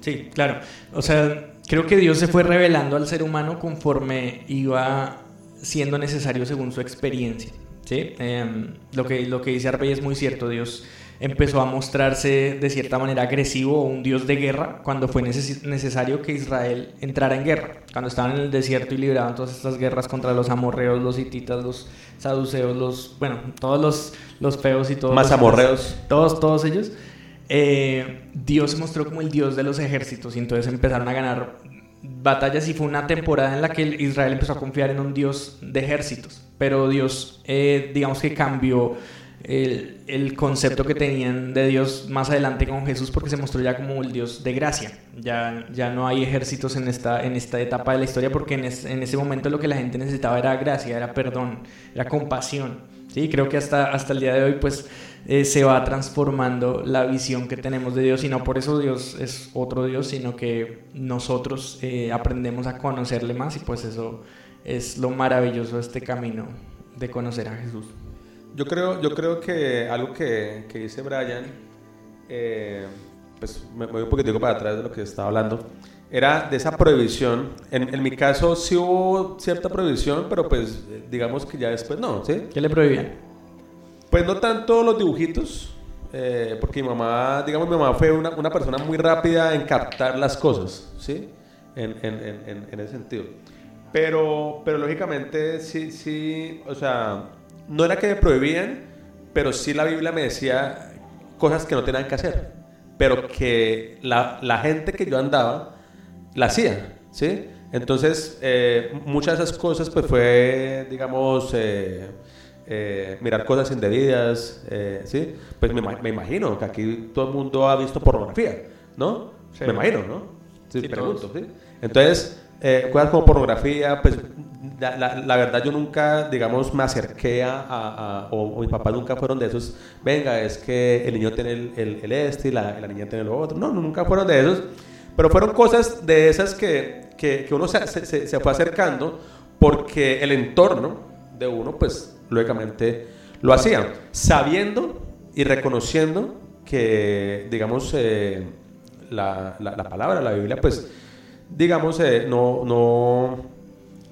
Sí, claro. O sea, creo que Dios se fue revelando al ser humano conforme iba siendo necesario según su experiencia. ¿Sí? Em, lo, que, lo que dice Arbey es muy cierto. Dios empezó a mostrarse de cierta manera agresivo o un Dios de guerra cuando fue necesario que Israel entrara en guerra. Cuando estaban en el desierto y libraban todas estas guerras contra los amorreos, los hititas, los saduceos, los, bueno, todos los, los feos y todos. Más amorreos. Todos, todos ellos. Eh, Dios se mostró como el Dios de los ejércitos y entonces empezaron a ganar batallas y fue una temporada en la que Israel empezó a confiar en un Dios de ejércitos. Pero Dios, eh, digamos que cambió el, el, concepto que tenían de Dios más adelante con Jesús porque se mostró ya como el Dios de gracia. Ya, ya no hay ejércitos en esta, en esta etapa de la historia porque en, en ese momento lo que la gente necesitaba era gracia, era perdón, era compasión. Sí, creo que hasta, hasta el día de hoy pues eh, se va transformando la visión que tenemos de Dios y no por eso Dios es otro Dios, sino que nosotros eh, aprendemos a conocerle más y pues eso es lo maravilloso de este camino de conocer a Jesús. Yo creo, yo creo que algo que, que dice Brian, eh, pues me voy un poquitico para atrás de lo que estaba hablando, era de esa prohibición. En, en, mi caso sí hubo cierta prohibición, pero pues digamos que ya después no, ¿sí? ¿Qué le prohibían? Pues no tanto los dibujitos, eh, porque mi mamá, digamos, mi mamá fue una, una, persona muy rápida en captar las cosas, ¿sí? En, en, en, en ese sentido. Pero, pero lógicamente sí, sí, o sea, no era que me prohibían, pero sí la Biblia me decía cosas que no tenían que hacer, pero que la, la gente que yo andaba la hacía, ¿sí? Entonces, eh, muchas de esas cosas pues fue, digamos, eh, eh, mirar cosas indebidas, ¿sí? Pues me, me, imagino que aquí todo el mundo ha visto pornografía, ¿no? Me imagino, ¿no? Sí, pregunto, ¿sí? Entonces, cosas como pornografía, pues la, verdad yo nunca, digamos, me acerqué a, o, mis papás nunca fueron de esos, venga, es que el niño tiene el, el, este y la, la, niña tiene lo otro. No, nunca fueron de esos. Pero fueron cosas de esas que, que, que uno se, se, se, fue acercando porque el entorno de uno, pues, lógicamente lo hacía, sabiendo y reconociendo que, digamos, eh, la, la, la, palabra, la Biblia, pues, digamos, eh, no, no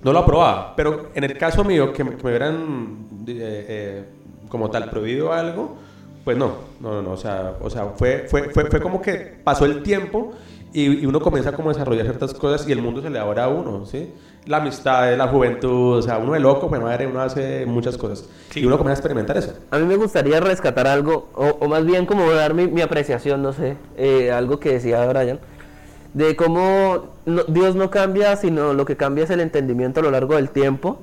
no lo aprobaba, pero en el caso mío, que me, hubieran eh, eh, como tal prohibido algo, pues no, no, no, o sea, o sea fue, fue, fue, fue como que pasó el tiempo y, uno comienza como a desarrollar ciertas cosas y el mundo se le abre a uno, ¿sí? La amistad, la juventud, o sea, uno es loco, pues madre, uno hace muchas cosas y uno comienza a experimentar eso. A mí me gustaría rescatar algo, o, o más bien como dar mi, mi apreciación, no sé, eh, algo que decía Brian de cómo Dios no cambia, sino lo que cambia es el entendimiento a lo largo del tiempo.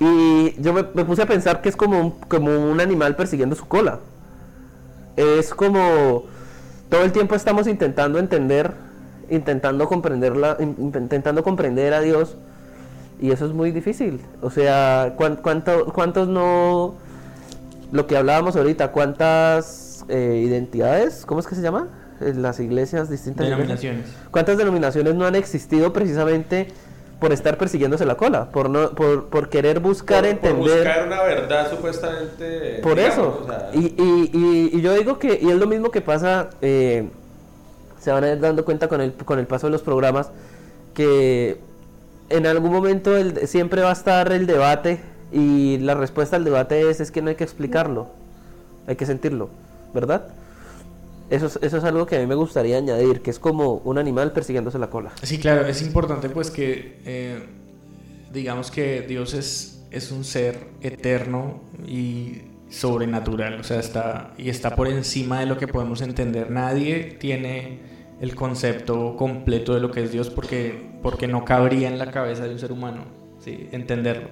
Y yo me, puse a pensar que es como un, como un animal persiguiendo su cola. Es como todo el tiempo estamos intentando entender, intentando comprenderla, intentando comprender a Dios. Y eso es muy difícil. O sea, ¿cuánto, ¿cuántos no... Lo que hablábamos ahorita, ¿cuántas eh, identidades? ¿Cómo es que se llama? Las iglesias distintas. Denominaciones. ¿Cuántas denominaciones no han existido precisamente por estar persiguiéndose la cola? Por, no, por, por querer buscar entender. Por buscar una verdad supuestamente. Por eso. y, y, y, yo digo que, y es lo mismo que pasa, eh, se van a ir dando cuenta con el, con el paso de los programas, que en algún momento el, siempre va a estar el debate y la respuesta al debate es, es que no hay que explicarlo, hay que sentirlo, ¿verdad? Eso es, eso es algo que a mí me gustaría añadir, que es como un animal persiguiéndose la cola. Sí, claro, es importante pues que eh, digamos que Dios es, es un ser eterno y sobrenatural, o sea, está, y está por encima de lo que podemos entender. Nadie tiene el concepto completo de lo que es Dios porque, porque no cabría en la cabeza de un ser humano ¿sí? entenderlo.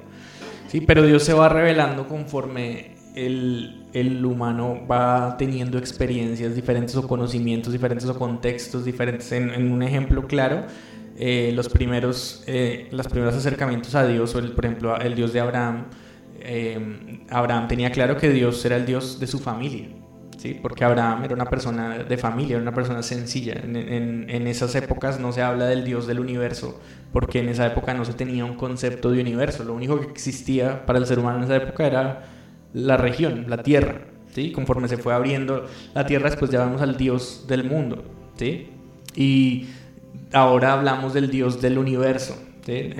Sí, pero Dios se va revelando conforme el, el, humano va teniendo experiencias diferentes o conocimientos diferentes o contextos diferentes. En, un ejemplo claro, eh, los, primeros, eh, los primeros acercamientos a Dios, por ejemplo el Dios de Abraham, eh, Abraham tenía claro que Dios era el Dios de su familia. ¿Sí? Porque Abraham era una persona de familia, era una persona sencilla. En, en, en, esas épocas no se habla del Dios del universo, porque en esa época no se tenía un concepto de universo. Lo único que existía para el ser humano en esa época era la región, la tierra. ¿sí? Conforme se fue abriendo la tierra, después ya vamos al Dios del mundo. ¿sí? Y ahora hablamos del Dios del universo. ¿sí?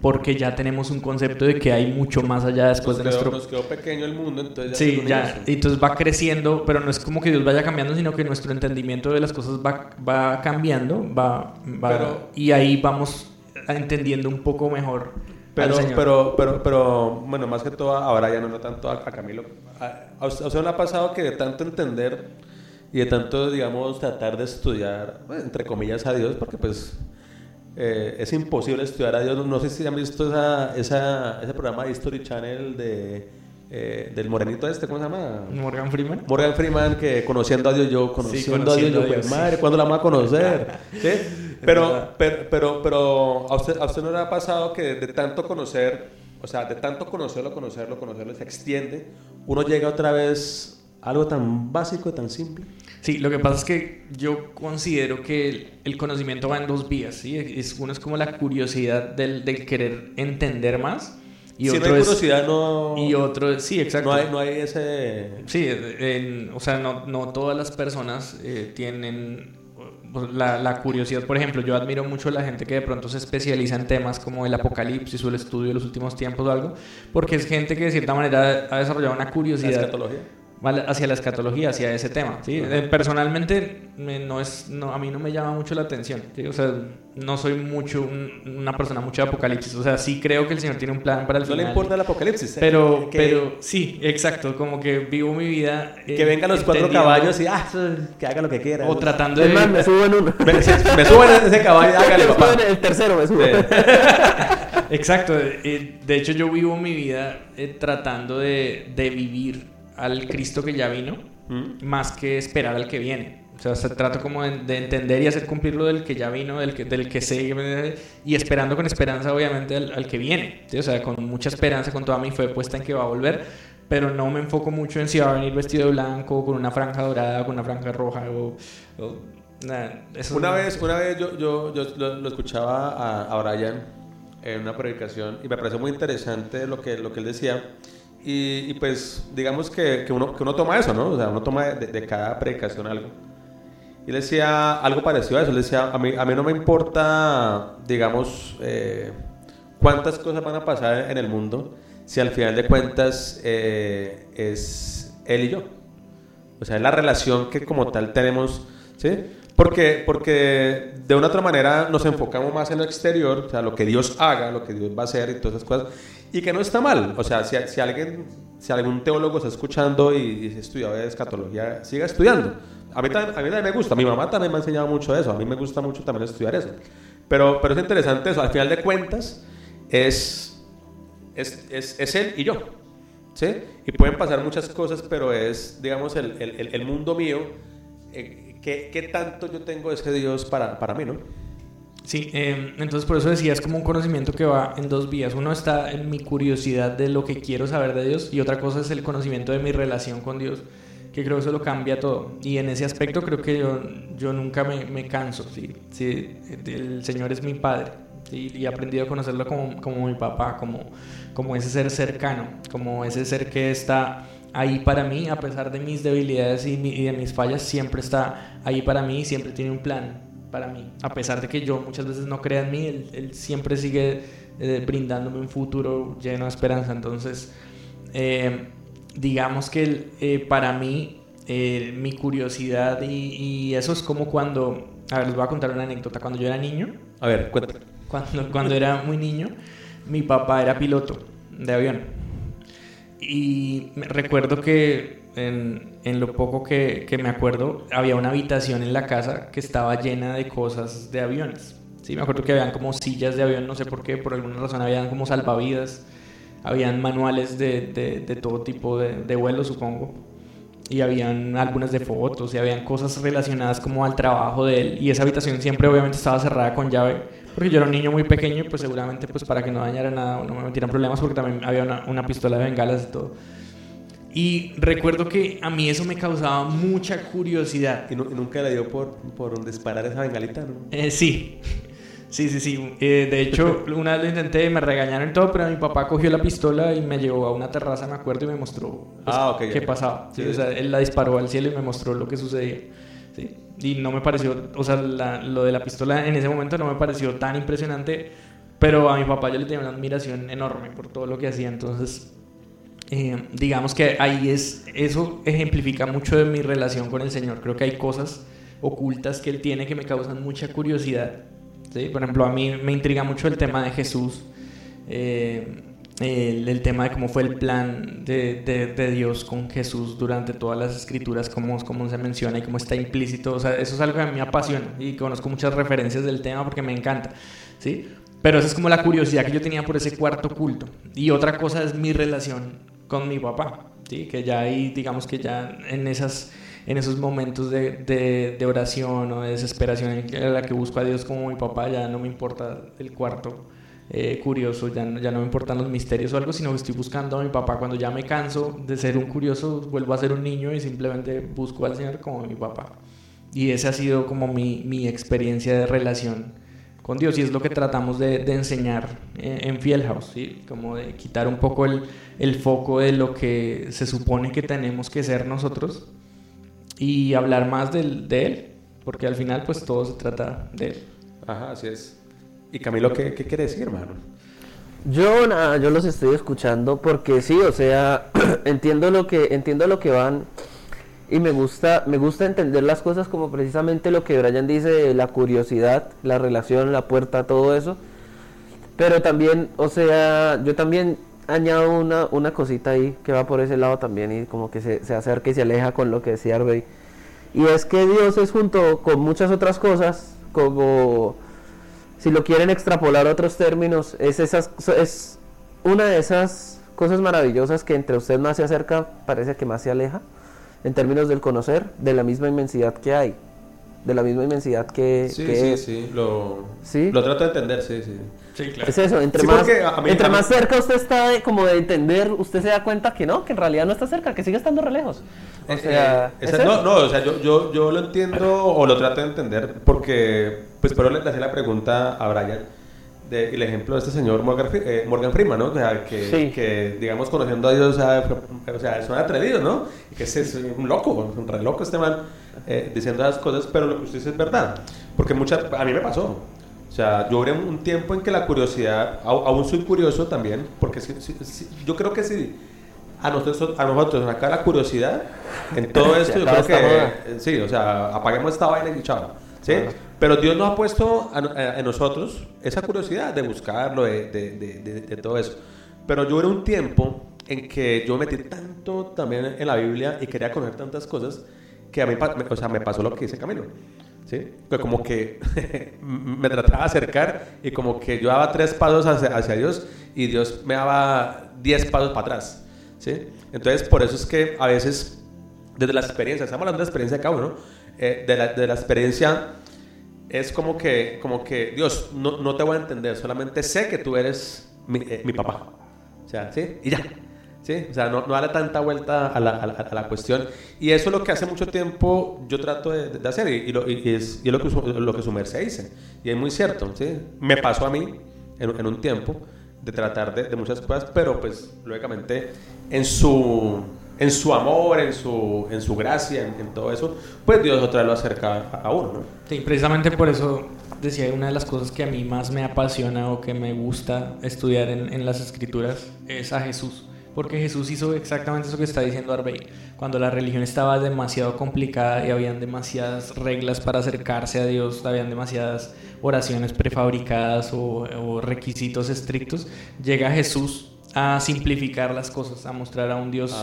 porque ya tenemos un concepto de que hay mucho más allá después nos de quedó, nuestro... nos quedó pequeño el mundo, entonces ya Sí, ya, y entonces va creciendo, pero no es como que Dios vaya cambiando, sino que nuestro entendimiento de las cosas va, va cambiando, va, va- Pero- y ahí vamos entendiendo un poco mejor Pero, pero, pero, pero, bueno, más que todo, ahora ya no, no tanto a, a Camilo. A, a usted, le ha pasado que de tanto entender y de tanto, digamos, tratar de estudiar, entre comillas, a Dios, porque pues eh, es imposible estudiar a Dios. No, no sé si han visto esa, esa, ese programa de History Channel de, eh, del morenito este, ¿cómo se llama? Morgan Freeman. Morgan Freeman, que conociendo a Dios, yo conociendo, conociendo a Dios, yo, pues, madre, sí. ¿cuándo la vamos a conocer? [LAUGHS] ¿Sí? Pero, pero, pero, pero, ¿a usted, ¿a usted no le ha pasado que de tanto conocer, o sea, de tanto conocerlo, conocerlo, conocerlo, se extiende, uno llega otra vez a algo tan básico, tan simple? Sí, lo que pasa es que yo considero que el, el conocimiento va en dos vías, ¿sí? Es, uno es como la curiosidad del, del querer entender más y si otro no hay es... curiosidad, no, Y otro, sí, exacto. no, hay, no hay ese... Sí, en- o sea, no, no todas las personas eh, tienen uh, la, la curiosidad. Por ejemplo, yo admiro mucho a la gente que de pronto se especializa en temas como el apocalipsis o el estudio de los últimos tiempos o algo, porque es gente que de cierta manera ha desarrollado una La curiosidad escatología. Hacia la escatología, hacia ese tema. ¿sí? Eh, personalmente, me- no es, no, a mí no me llama mucho la atención. ¿sí? O sea, no soy mucho un- una persona mucho de apocalipsis. O sea, sí creo que el Señor tiene un plan para el No le final. importa el apocalipsis. ¿eh? Pero, que, pero sí, exacto, como que vivo mi vida. eh, que vengan los cuatro caballos y ah, que haga lo que quiera. O tratando de. Más, me subo en uno. Me, me suben en ese caballo, [LAUGHS] hágale, Me subo papá. en el tercero, me subo. [LAUGHS] Exacto, eh, de hecho, yo vivo mi vida tratando de, de vivir al Cristo que ya vino, ¿Mm? más que esperar al que viene. O sea, se trata como de, de entender y hacer cumplir lo del que ya vino, del que, del que sé, y esperando con esperanza, obviamente, al, al que viene. ¿sí? O sea, con mucha esperanza, con toda mi fe puesta en que va a volver, pero no me enfoco mucho en si va a venir vestido de blanco, con una franja dorada, con una franja roja, o. o nada, eso Una no- vez, una vez yo, yo, yo lo, lo escuchaba a, a Brian en una predicación y me pareció muy interesante lo que, lo que él decía. Y, y pues digamos que, que, uno, que uno toma eso, ¿no? O sea, uno toma de, de cada predicación algo. Y él decía algo parecido a eso. Él decía, a mí, a mí no me importa, digamos, eh, cuántas cosas van a pasar en el mundo si al final de cuentas eh, es él y yo. O sea, es la relación que como tal tenemos, ¿sí? Porque, porque de una otra manera nos enfocamos más en lo exterior, o sea, lo que Dios haga, lo que Dios va a hacer y todas esas cosas, y que no está mal. O sea, si, si alguien, si algún teólogo está escuchando y, estudiado de escatología, siga estudiando. A mí, también, a mí también me gusta, mi mamá también me ha enseñado mucho eso, a mí me gusta mucho también estudiar eso. Pero, pero es interesante eso, al final de cuentas es, es, es, es él y yo. ¿sí? Y pueden pasar muchas cosas, pero es, digamos, el, el- el mundo mío. eh, ¿qué, qué tanto yo tengo de ese Dios para, para mí, no? Sí, eh, entonces por eso decía, es como un conocimiento que va en dos vías. Uno está en mi curiosidad de lo que quiero saber de Dios y otra cosa es el conocimiento de mi relación con Dios, que creo que eso lo cambia todo. Y en ese aspecto creo que yo, yo nunca me, me canso, ¿sí? Sí, el Señor es mi Padre ¿sí? y he aprendido a conocerlo como, como mi papá, como, como ese ser cercano, como ese ser que está ahí para mí, a pesar de mis debilidades y, mi- y de mis fallas, siempre está ahí para mí, siempre tiene un plan para mí. A pesar de que yo muchas veces no crea en mí, él, él siempre sigue eh, brindándome un futuro lleno de esperanza. Entonces, eh, digamos que eh, para mí, eh, mi curiosidad y, y eso es como cuando, a ver, les voy a contar una anécdota. Cuando yo era niño, A ver, cuéntame. cuando, cuando era muy niño, mi papá era piloto de avión. Y recuerdo que en, en lo poco que, que me acuerdo, había una habitación en la casa que estaba llena de cosas de aviones. Sí, me acuerdo que habían como sillas de avión, no sé por qué, por alguna razón habían como salvavidas, habían manuales de, de, de todo tipo de, de supongo. Y habían álbumes de fotos y habían cosas relacionadas como al trabajo de él. Y esa habitación siempre obviamente estaba cerrada con llave, porque yo era un niño muy pequeño pues seguramente pues para que no dañara nada o no me metieran problemas, porque también había una, una pistola de bengalas y todo. Y recuerdo que a mí eso me causaba mucha curiosidad. Y, nu- y nunca le dio por, por disparar esa bengalita, ¿no? Eh, sí, sí, sí, sí. Eh, de hecho, [LAUGHS] una vez lo intenté, me regañaron y todo, pero mi papá cogió la pistola y me llevó a una terraza, me acuerdo, y me mostró pues, Ah, ok, qué ya. pasaba. Sí, Sí, o sea, él la disparó al cielo y me mostró lo que sucedía. Sí. Y no me pareció, o sea, la- lo de la pistola en ese momento no me pareció tan impresionante, pero a mi papá yo le tenía una admiración enorme por todo lo que hacía, entonces eh, digamos que ahí es, eso ejemplifica mucho de mi relación con el Señor. Creo que hay cosas ocultas que Él tiene que me causan mucha curiosidad. ¿sí? Por ejemplo, a mí me intriga mucho el tema de Jesús, eh, el, tema de cómo fue el plan de, de, Dios con Jesús durante todas las escrituras, cómo, cómo se menciona y cómo está implícito. O sea, eso es algo que a mí me apasiona y conozco muchas referencias del tema porque me encanta. ¿sí? Pero esa es como la curiosidad que yo tenía por ese cuarto culto. Y otra cosa es mi relación con mi papá, ¿sí? que ya ahí, digamos que ya en, esas, en esos momentos de, de, oración o de desesperación en la que busco a Dios como mi papá, ya no me importa el cuarto eh, curioso, ya, no me importan los misterios o algo, sino que estoy buscando a mi papá. Cuando ya me canso de ser un curioso, vuelvo a ser un niño y simplemente busco al Señor como mi papá. Y esa ha sido como mi, mi experiencia de relación con Dios y es lo que tratamos de, enseñar en Fiel House, ¿sí? como de quitar un poco el, el, foco de lo que se supone que tenemos que ser nosotros y hablar más de, de Él, porque al final pues todo se trata de Él. Ajá, así es. ¿Y Camilo qué, qué quiere decir, hermano? Yo nada, yo los estoy escuchando porque sí, o sea, [CLEARS THROAT] entiendo lo que entiendo lo que van y me gusta, me gusta entender las cosas como precisamente lo que Brian dice, la curiosidad, la relación, la puerta, todo eso. Pero también, o sea, yo también añado una, una cosita ahí que va por ese lado también y como que se, se acerca y se aleja con lo que decía Arbey. Y es que Dios es junto con muchas otras cosas, como si lo quieren extrapolar a otros términos, es, esas, es una de esas cosas maravillosas que entre usted más se acerca, parece que más se aleja en términos del conocer, de la misma inmensidad que hay, de la misma inmensidad que... Sí, sí, sí, lo, ¿Sí? lo trato de entender, sí, sí. Sí, claro. Es eso, entre, más, entre más cerca usted está de, como de entender, usted se da cuenta que no, que en realidad no está cerca, que sigue estando re lejos. O eh, sea, eh, no, no, o sea, yo, yo, yo lo entiendo o lo trato de entender porque, pues, pero le hacía la pregunta a Brian de, el ejemplo de este señor Morgan, eh, Morgan Freeman, ¿no? O sea, que, que, digamos, conociendo a Dios, o sea, es un atrevido, ¿no? que es, un loco, un re loco este man eh, diciendo las cosas, pero lo que usted dice es verdad. Porque muchas, a mí me pasó. O sea, yo duré un tiempo en que la curiosidad, aún soy curioso también, porque yo creo que si a nosotros, a nosotros nos acaba la curiosidad en todo [LAUGHS] esto, yo creo que, sí, o sea, apaguemos esta vaina y chao. ¿sí? Pero Dios nos ha puesto en nosotros esa curiosidad de buscarlo, de, de, de, todo eso. Pero yo era un tiempo en que yo me metí tanto también en la Biblia y quería conocer tantas cosas que a mí o sea, me pasó lo que dice Camilo. ¿sí? Que como que [LAUGHS] me trataba de acercar y como que yo daba tres pasos hacia, hacia Dios y Dios me daba diez pasos para atrás. ¿sí? Entonces, por eso es que a veces, desde la experiencia, estamos hablando de la experiencia de cada uno, eh, de, la, de la experiencia es como que, como que Dios, no, no, te voy a entender, solamente sé que tú eres mi, eh, mi, papá. O sea, ¿sí? Y ya. ¿Sí? O sea, no, no darle tanta vuelta a la, a, la, cuestión. Y eso es lo que hace mucho tiempo yo trato de, de hacer y, lo, y, es, y, lo, que, lo que su merced dice. Y es muy cierto, ¿sí? Me pasó a mí en, en un tiempo de tratar de, de muchas cosas, pero pues lógicamente en su en su amor, en su, en su gracia, en, todo eso, pues Dios otra vez lo acerca a, uno. ¿no? Sí, precisamente por eso decía, una de las cosas que a mí más me apasiona o que me gusta estudiar en, en las escrituras es a Jesús. Porque Jesús hizo exactamente eso que está diciendo Arbey. Cuando la religión estaba demasiado complicada y habían demasiadas reglas para acercarse a Dios, habían demasiadas oraciones prefabricadas o, o requisitos estrictos, llega Jesús a simplificar las cosas, a mostrar a un Dios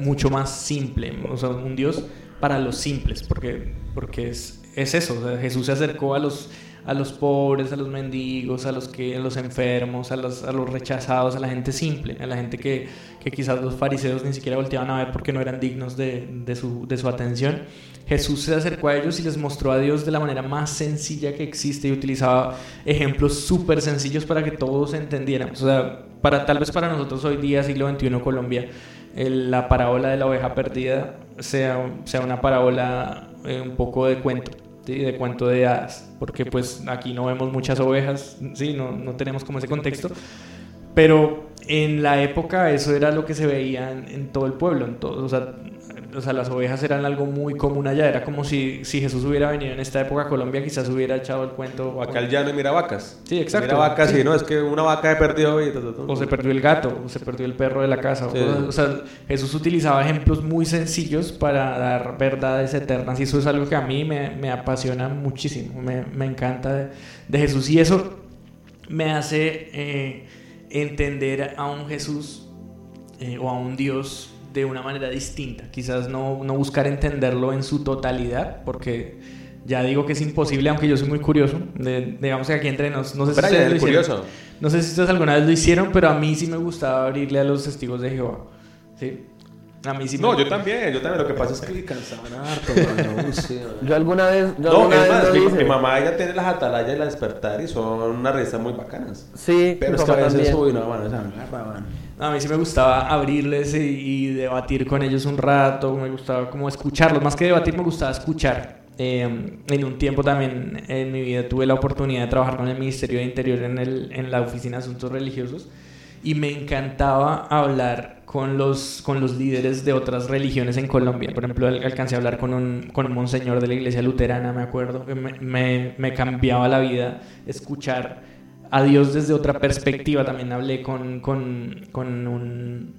mucho más simple, o sea, un Dios para los simples, porque, porque es, es eso, Jesús se acercó a los, a los pobres, a los mendigos, a los, que, a los enfermos, a los, a los rechazados, a la gente simple, a la gente que, que quizás los fariseos ni siquiera volteaban a ver porque no eran dignos de, de, su, de su atención. Jesús se acercó a ellos y les mostró a Dios de la manera más sencilla que existe y utilizaba ejemplos súper sencillos para que todos entendieran. O sea, para, tal vez para nosotros hoy día, siglo XXI Colombia, la parábola de la oveja perdida sea, sea una parábola eh, un poco de cuento. De cuento de hadas, porque pues aquí no vemos muchas ovejas, ¿sí? no, no tenemos como ese contexto, pero en la época eso era lo que se veía en, todo el pueblo, en todo, o sea, o sea, las ovejas eran algo muy común allá. Era como si, si Jesús hubiera venido en esta época a Colombia, quizás hubiera echado el cuento. O acá el llano y mira vacas. Sí, exacto. Mira vacas Sí. y no, es que una vaca se perdió y... O se perdió el gato, o se perdió el perro de la casa. O, o sea, Jesús utilizaba ejemplos muy sencillos para dar verdades eternas. Y eso es algo que a mí me, me apasiona muchísimo. Me, me encanta de, de Jesús. Y eso me hace eh, entender a un Jesús eh, o a un Dios de una manera distinta. Quizás no, no buscar entenderlo en su totalidad, porque ya digo que es imposible, aunque yo soy muy curioso. De- digamos que aquí entre nos, no sé si ustedes lo hicieron. curioso. No sé si ustedes alguna vez lo hicieron, pero a mí sí me gustaba abrirle a los testigos de Jehová. Sí. A mí sí me No, yo también, yo también. Lo que pasa es que me cansaban harto, [LAUGHS] mano. Sí. Yo alguna vez, yo No, alguna es vez más, lo mi, hice. mi mamá ella tiene las atalayas y la despertar y son unas revistas muy bacanas. Sí, Pero es que a veces, también. uy, no, mano, esa agarra, mano. A mí sí me gustaba abrirles y, y debatir con ellos un rato, me gustaba como escucharlos, más que debatir me gustaba escuchar. Eh, en un tiempo también en mi vida tuve la oportunidad de trabajar con el Ministerio de Interior en, el, en la Oficina de Asuntos Religiosos y me encantaba hablar con los, con los líderes de otras religiones en Colombia. Por ejemplo, al- alcancé a hablar con un, con un monseñor de la iglesia luterana, me acuerdo, que me, me, me cambiaba la vida escuchar a Dios desde otra perspectiva. También hablé con, con, con un,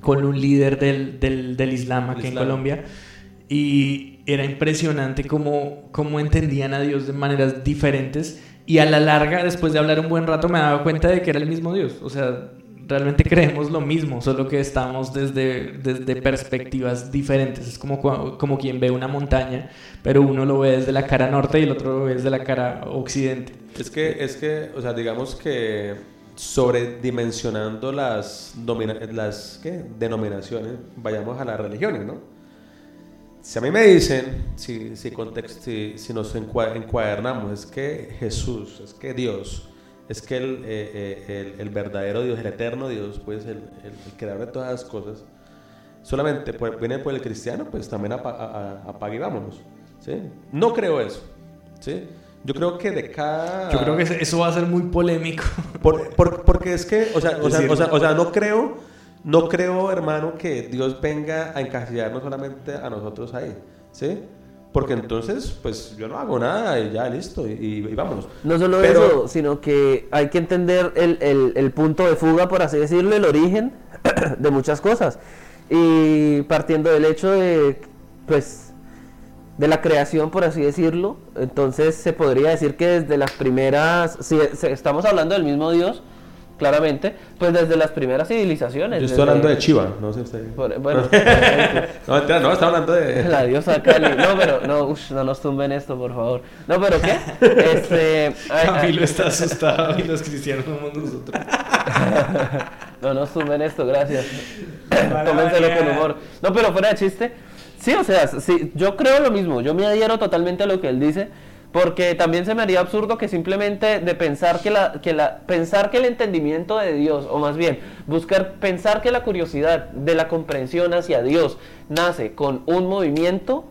con un líder del, del, del Islam aquí en. Colombia. Y era impresionante cómo, cómo entendían a Dios de maneras diferentes. Y a la larga, después de hablar un buen rato, me daba cuenta de que era el mismo Dios. O sea, realmente creemos lo mismo, solo que estamos desde, desde perspectivas diferentes. Es como, como quien ve una montaña, pero uno lo ve desde la cara norte y el otro lo ve desde la cara occidente. Es que, es que, o sea, digamos que sobredimensionando las, domina- las ¿qué? denominaciones, vayamos a las religiones, ¿no? Si a mí me dicen, si, si, context- si, si nos encua- encuadernamos, es que Jesús, es que Dios, es que el, eh, eh, el, el verdadero Dios, el eterno Dios, pues el, el, creador de todas las cosas, solamente pues, viene por el cristiano, pues también apague y vámonos. ¿sí? No creo eso. ¿sí? Yo creo que de cada... Yo creo que eso va a ser muy polémico. Por- por- porque es que, o sea, o sea, o sea, o sea, no creo, no creo, hermano, que Dios venga a encasillarnos solamente a nosotros ahí, ¿sí? Porque entonces, pues yo no hago nada y ya listo, y, y vámonos. No solo Pero- eso, sino que hay que entender el, el- el punto de fuga, por así decirlo, el origen [CLEARS THROAT] de muchas cosas. Y partiendo del hecho de, pues, de la creación, por así decirlo, entonces se podría decir que desde las primeras, si estamos hablando del mismo Dios, claramente, pues desde las primeras civilizaciones. Yo estoy desde- hablando de Chiva, no sé usted. por- bueno. [LAUGHS] No, mentira, no, está hablando de... [LAUGHS] La diosa Cali. No, pero no, ush, no nos tumben esto, por favor. No, pero ¿qué? Este, [LAUGHS] ay, ay, Camilo está asustado y los cristianos somos nosotros. no nos tumben esto, gracias. Tómenselo con humor. No, pero fuera de chiste. Sí, o sea, sí, yo creo lo mismo. Yo me adhiero totalmente a lo que él dice. Porque también se me haría absurdo que simplemente de pensar que la, que la, pensar que el entendimiento de Dios, o más bien, buscar, pensar que la curiosidad de la comprensión hacia Dios nace con un movimiento,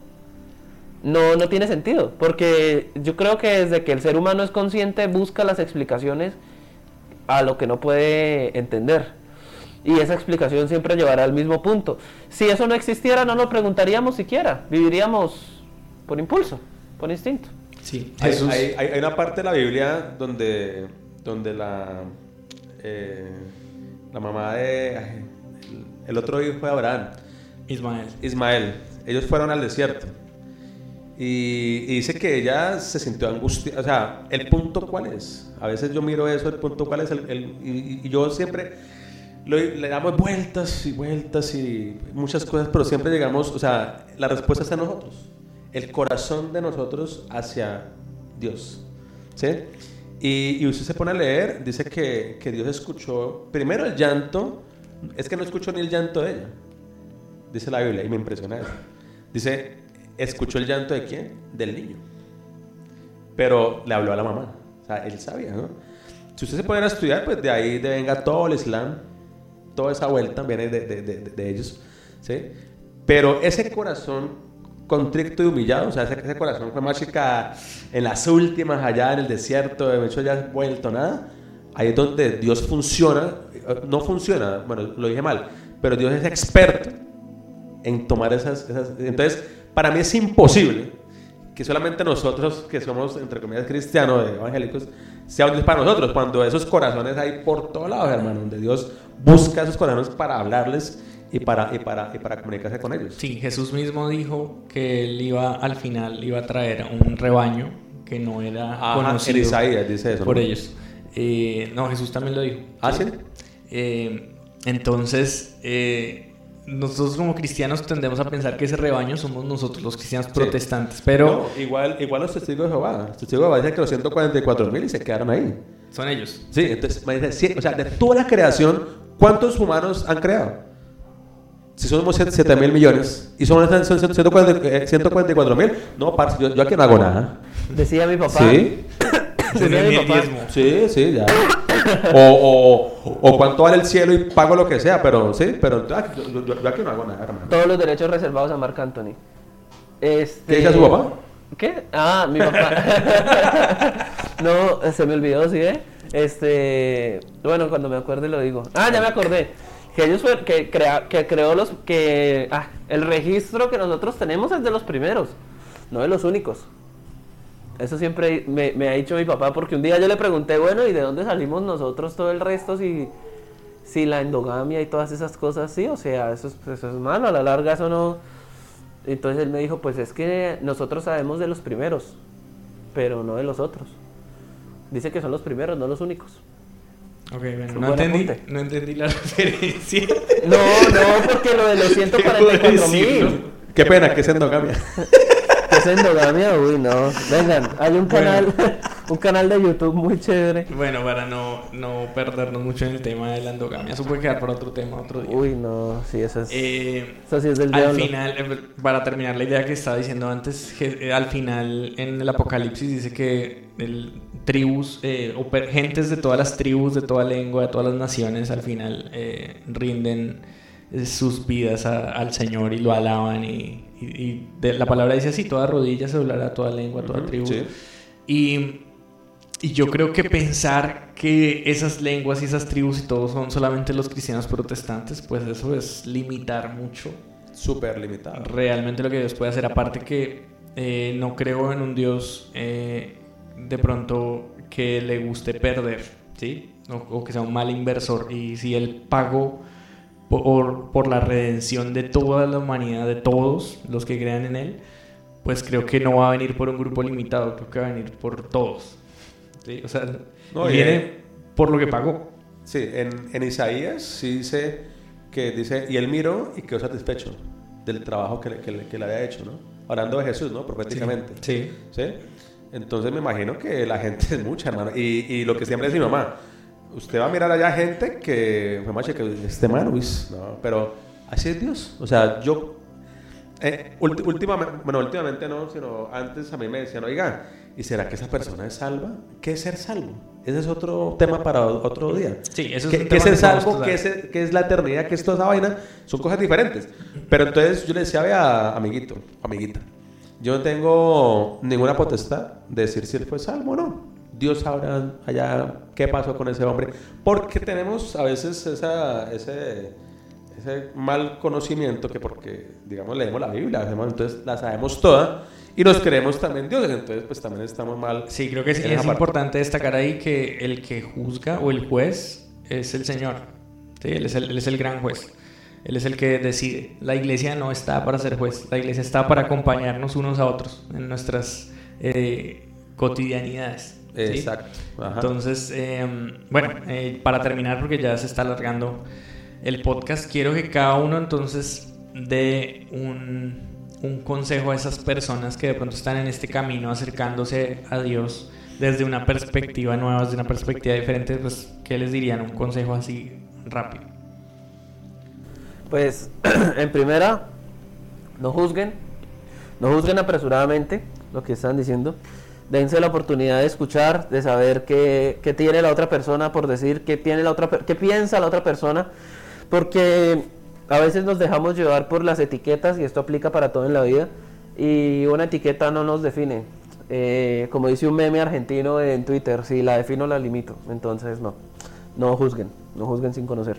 no, no tiene sentido. Porque yo creo que desde que el ser humano es consciente, busca las explicaciones a lo que no puede entender. Y esa explicación siempre llevará al mismo punto. Si eso no existiera, no lo preguntaríamos siquiera. Viviríamos por impulso, por instinto. Sí, Hay, Jesús. hay- hay- hay una parte de la Biblia donde, donde la, eh, la mamá de... el, el otro hijo de Abraham, Ismael. Ismael, ellos fueron al desierto. Y, y dice que ella se sintió angustiada. O sea, ¿el punto cuál es? A veces yo miro eso, el punto cuál es. El, el- y, y yo siempre lo- le damos vueltas y vueltas y muchas cosas, pero siempre llegamos, o sea, la respuesta está en nosotros. El corazón de nosotros hacia Dios. ¿Sí? Y, y usted se pone a leer, dice que, que Dios escuchó primero el llanto, es que no escuchó ni el llanto de ella dice la Biblia, y me impresiona eso. Dice, escuchó el llanto de quién? Del niño. Pero le habló a la mamá. O sea, él sabía, ¿no? Si usted se pone a estudiar, pues de ahí de venga todo el Islam, toda esa vuelta viene de, de- de- de ellos, ¿sí? Pero ese corazón contrito y humillado, o sea, ese, ese corazón fue más chica en las últimas, allá en el desierto, de hecho ya vuelto nada, ahí es donde Dios funciona, eh, no funciona, bueno, lo dije mal, pero Dios es experto en tomar esas, esas... Entonces, para mí es imposible que solamente nosotros, que somos, entre comillas, cristianos, evangélicos, sea un Dios para nosotros, cuando esos corazones hay por todos lados, hermano, donde Dios busca esos corazones para hablarles y para, y para, y para comunicarse con ellos. Sí, Jesús mismo dijo que él iba al final, iba a traer un rebaño que no era Ajá, conocido Isaías dice eso. por ¿no? ellos. Eh, no, Jesús también lo dijo. ¿Ah, sí? Eh, entonces, eh, nosotros como cristianos tendemos a pensar que ese rebaño somos nosotros, los cristianos Sí. protestantes, pero No, igual, igual los testigos de Jehová. Los testigos de Jehová dicen que los 144 mil y se quedaron ahí. son ellos. Sí, entonces, o sea, de toda la creación, ¿cuántos humanos han creado? Si somos 7 mil millones y son, son 144 mil, no, parce, yo, yo aquí no hago nada. Decía mi papá. Sí, [COUGHS] Decía mi papá. sí, sí, ya. O, o, o cuánto vale el cielo y pago lo que sea, pero sí, pero yo, aquí- yo- yo- aquí no hago nada, hermano. Todos los derechos reservados a Marc Anthony. Este... ¿Qué dice su papá? ¿Qué? Ah, mi papá. [LAUGHS] no, se me olvidó, ¿sí? eh? Este, bueno, cuando me acuerde lo digo. Ah, ya me acordé. Que ellos fueron, que, crea, que creó los, que, ah, el registro que nosotros tenemos es de los primeros, no de los únicos. Eso siempre me, me ha dicho mi papá, porque un día yo le pregunté, bueno, ¿y de dónde salimos nosotros todo el resto si, si la endogamia y todas esas cosas sí? O sea, eso es, eso es malo, a la larga eso no... Entonces él me dijo, pues es que nosotros sabemos de los primeros, pero no de los otros. Dice que son los primeros, no los únicos. Ok, bueno, no entendí, apunte. no entendí la [LAUGHS] referencia. No, no, porque lo de los [LAUGHS] 144 mil. Qué pena que es endogamia. [LAUGHS] ¿Qué es endogamia? Uy, no. Vengan, hay un canal, [LAUGHS] un canal de YouTube muy chévere. Bueno, para no, no perdernos mucho en el tema de la endogamia, eso puede quedar para otro tema, otro día. Uy, no, sí, eso es, Eh, eso sí es del al diablo. final, eh, para terminar la idea que estaba diciendo antes, je- eh, al final en el Apocalipsis dice que el, tribus, eh, o per- gentes de todas las tribus, de toda lengua, de todas las naciones, al final eh, rinden eh, sus vidas a- al Señor y lo alaban. Y, y- y de- la palabra dice así: toda rodilla se doblará, toda lengua, toda Ujú, tribu. sí. Y, y yo creo que pensar que esas lenguas y esas tribus y todo son solamente los cristianos protestantes, pues eso es limitar mucho Súper limitado. realmente lo que Dios puede hacer. Aparte que eh, no creo en un Dios eh, de pronto que le guste perder, ¿sí? O, o que sea un mal inversor. Y si Él pagó por, por la redención de toda la humanidad, de todos los que crean en Él, pues creo que no va a venir por un grupo limitado, creo que va a venir por todos. ¿sí? O sea, No, viene él- por lo que pagó. Sí, en, en Isaías sí dice que dice, y él miró y quedó satisfecho del trabajo que le, que le- que le había hecho, ¿no? Hablando de Jesús, ¿no? Proféticamente. Sí. ¿Sí? Entonces me imagino que la gente [LAUGHS] es mucha, hermano. Y, y lo que siempre dice mi mamá, usted va a mirar allá gente que, fue macho, que este man, uy, no, pero así es Dios. O sea, yo, eh, últimamente, bueno, últimamente no, sino antes a mí me decían, oiga, ¿y será que esa persona es salva? ¿Qué es ser salvo? Ese es otro tema para otro día. Sí, eso es ¿Qué, un qué es ser salvo? ¿Qué es, qué es la eternidad? ¿Qué es toda esa vaina? Son cosas diferentes. Pero entonces yo le decía, vea, amiguito, amiguita, yo no tengo ninguna potestad de decir si él fue salvo o no. Dios sabrá allá qué pasó con ese hombre. Porque tenemos a veces esa, ese, ese mal conocimiento que porque, digamos, leemos la Biblia, entonces la sabemos toda y nos creemos también Dios. Entonces, pues también estamos mal. Sí, creo que es, importante destacar ahí que el que juzga o el juez es el Señor. Sí, él, es el, él es el gran juez. Él es el que decide. La iglesia no está para ser juez. La iglesia está para acompañarnos unos a otros en nuestras eh, cotidianidades. ¿Sí? Exacto. Ajá. Entonces, eh, bueno, eh, para terminar, porque ya se está alargando el podcast, quiero que cada uno entonces dé un, un consejo a esas personas que de pronto están en este camino acercándose a Dios desde una perspectiva nueva, desde una perspectiva diferente, pues, ¿qué les dirían? Un consejo así rápido. Pues, [CLEARS THROAT] en primera, no juzguen, no juzguen apresuradamente lo que están diciendo. Dense la oportunidad de escuchar, de saber qué, qué tiene la otra persona por decir, qué, tiene la otra, qué piensa la otra persona, porque a veces nos dejamos llevar por las etiquetas y esto aplica para todo en la vida y una etiqueta no nos define. Eh, como dice un meme argentino en Twitter, si la defino la limito, entonces no, no juzguen, no juzguen sin conocer.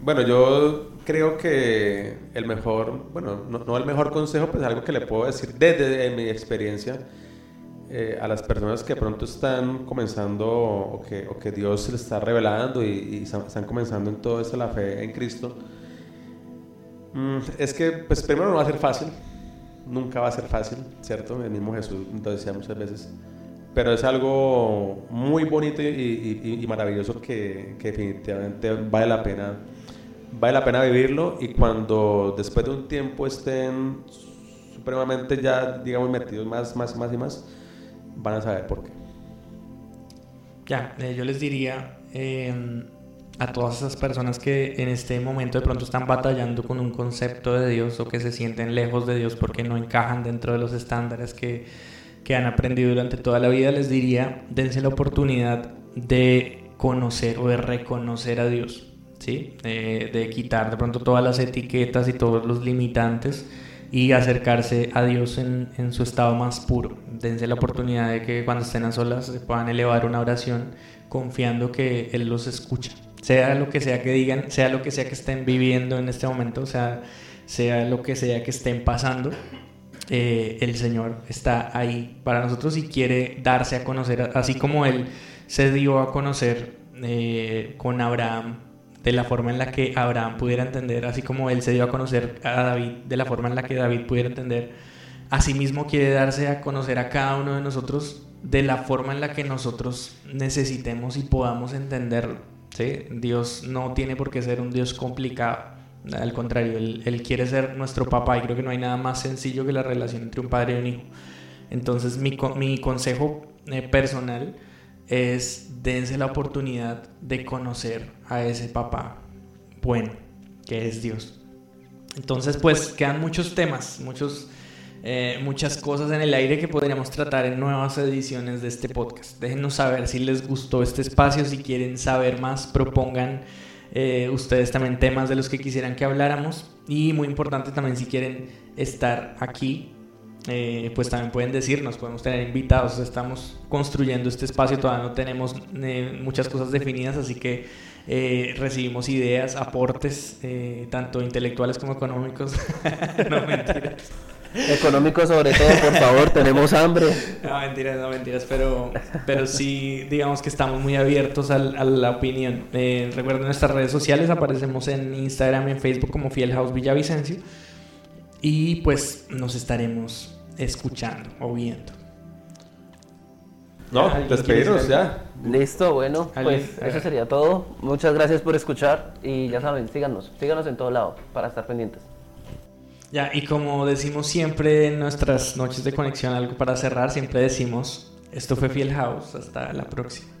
Bueno, yo creo que el mejor, bueno, no, el mejor consejo, pues algo que le puedo decir desde mi experiencia eh, a las personas que pronto están comenzando o que, o que Dios se les está revelando y, están comenzando en todo esto la fe en Cristo, mm, es que, pues primero no va a ser fácil, nunca va a ser fácil, ¿cierto? El mismo Jesús lo decía muchas veces pero es algo muy bonito y, maravilloso que, definitivamente vale la pena vale la pena vivirlo y cuando después de un tiempo estén supremamente ya digamos metidos más más más y más van a saber por qué. Ya eh, yo les diría em, a todas esas personas que en este momento de pronto están batallando con un concepto de Dios o que se sienten lejos de Dios porque no encajan dentro de los estándares que que han aprendido durante toda la vida, les diría, dense la oportunidad de conocer o de reconocer a Dios, ¿sí? de quitar de pronto todas las etiquetas y todos los limitantes y acercarse a Dios en, en, su estado más puro. Dense la oportunidad de que cuando estén a solas se puedan elevar una oración confiando que Él los escucha. Sea lo que sea que digan, sea lo que sea que estén viviendo en este momento, sea, sea lo que sea que estén pasando, eh, el Señor está ahí para nosotros y quiere darse a conocer, así como Él se dio a conocer eh, con Abraham de la forma en la que Abraham pudiera entender, así como Él se dio a conocer a David de la forma en la que David pudiera entender, asimismo quiere darse a conocer a cada uno de nosotros de la forma en la que nosotros necesitemos y podamos entenderlo. Dios no tiene por qué ser un Dios complicado. Al contrario, él, quiere ser nuestro papá y creo que no hay nada más sencillo que la relación entre un padre y un hijo. Entonces mi, mi consejo eh, personal es dense la oportunidad de conocer a ese papá bueno, que es Dios. Entonces pues quedan muchos temas, muchos, eh, muchas cosas en el aire que podríamos tratar en nuevas ediciones de este podcast. Déjenos saber si les gustó este espacio, si quieren saber más, propongan eh, ustedes también temas de los que quisieran que habláramos y muy importante también si quieren estar aquí eh, pues también pueden decirnos, podemos tener invitados, estamos construyendo este espacio, todavía no tenemos eh, muchas cosas definidas, así que recibimos ideas, aportes, tanto intelectuales como económicos, [LAUGHS] no mentiras. Económico sobre todo, por favor, tenemos hambre. No, mentiras, no mentiras, pero, pero sí, digamos que estamos muy abiertos a, la opinión. Eh, recuerden nuestras redes sociales, aparecemos en Instagram y en Facebook como Fiel House Villavicencio. Y pues nos estaremos escuchando o viendo. No, despediros ya. Listo, bueno, pues eso sería todo. Muchas gracias por escuchar y ya saben, síganos, síganos en todo lado para estar pendientes. Ya, y como decimos siempre en nuestras noches de conexión, algo para cerrar, siempre decimos, esto fue Fiel House, hasta la próxima.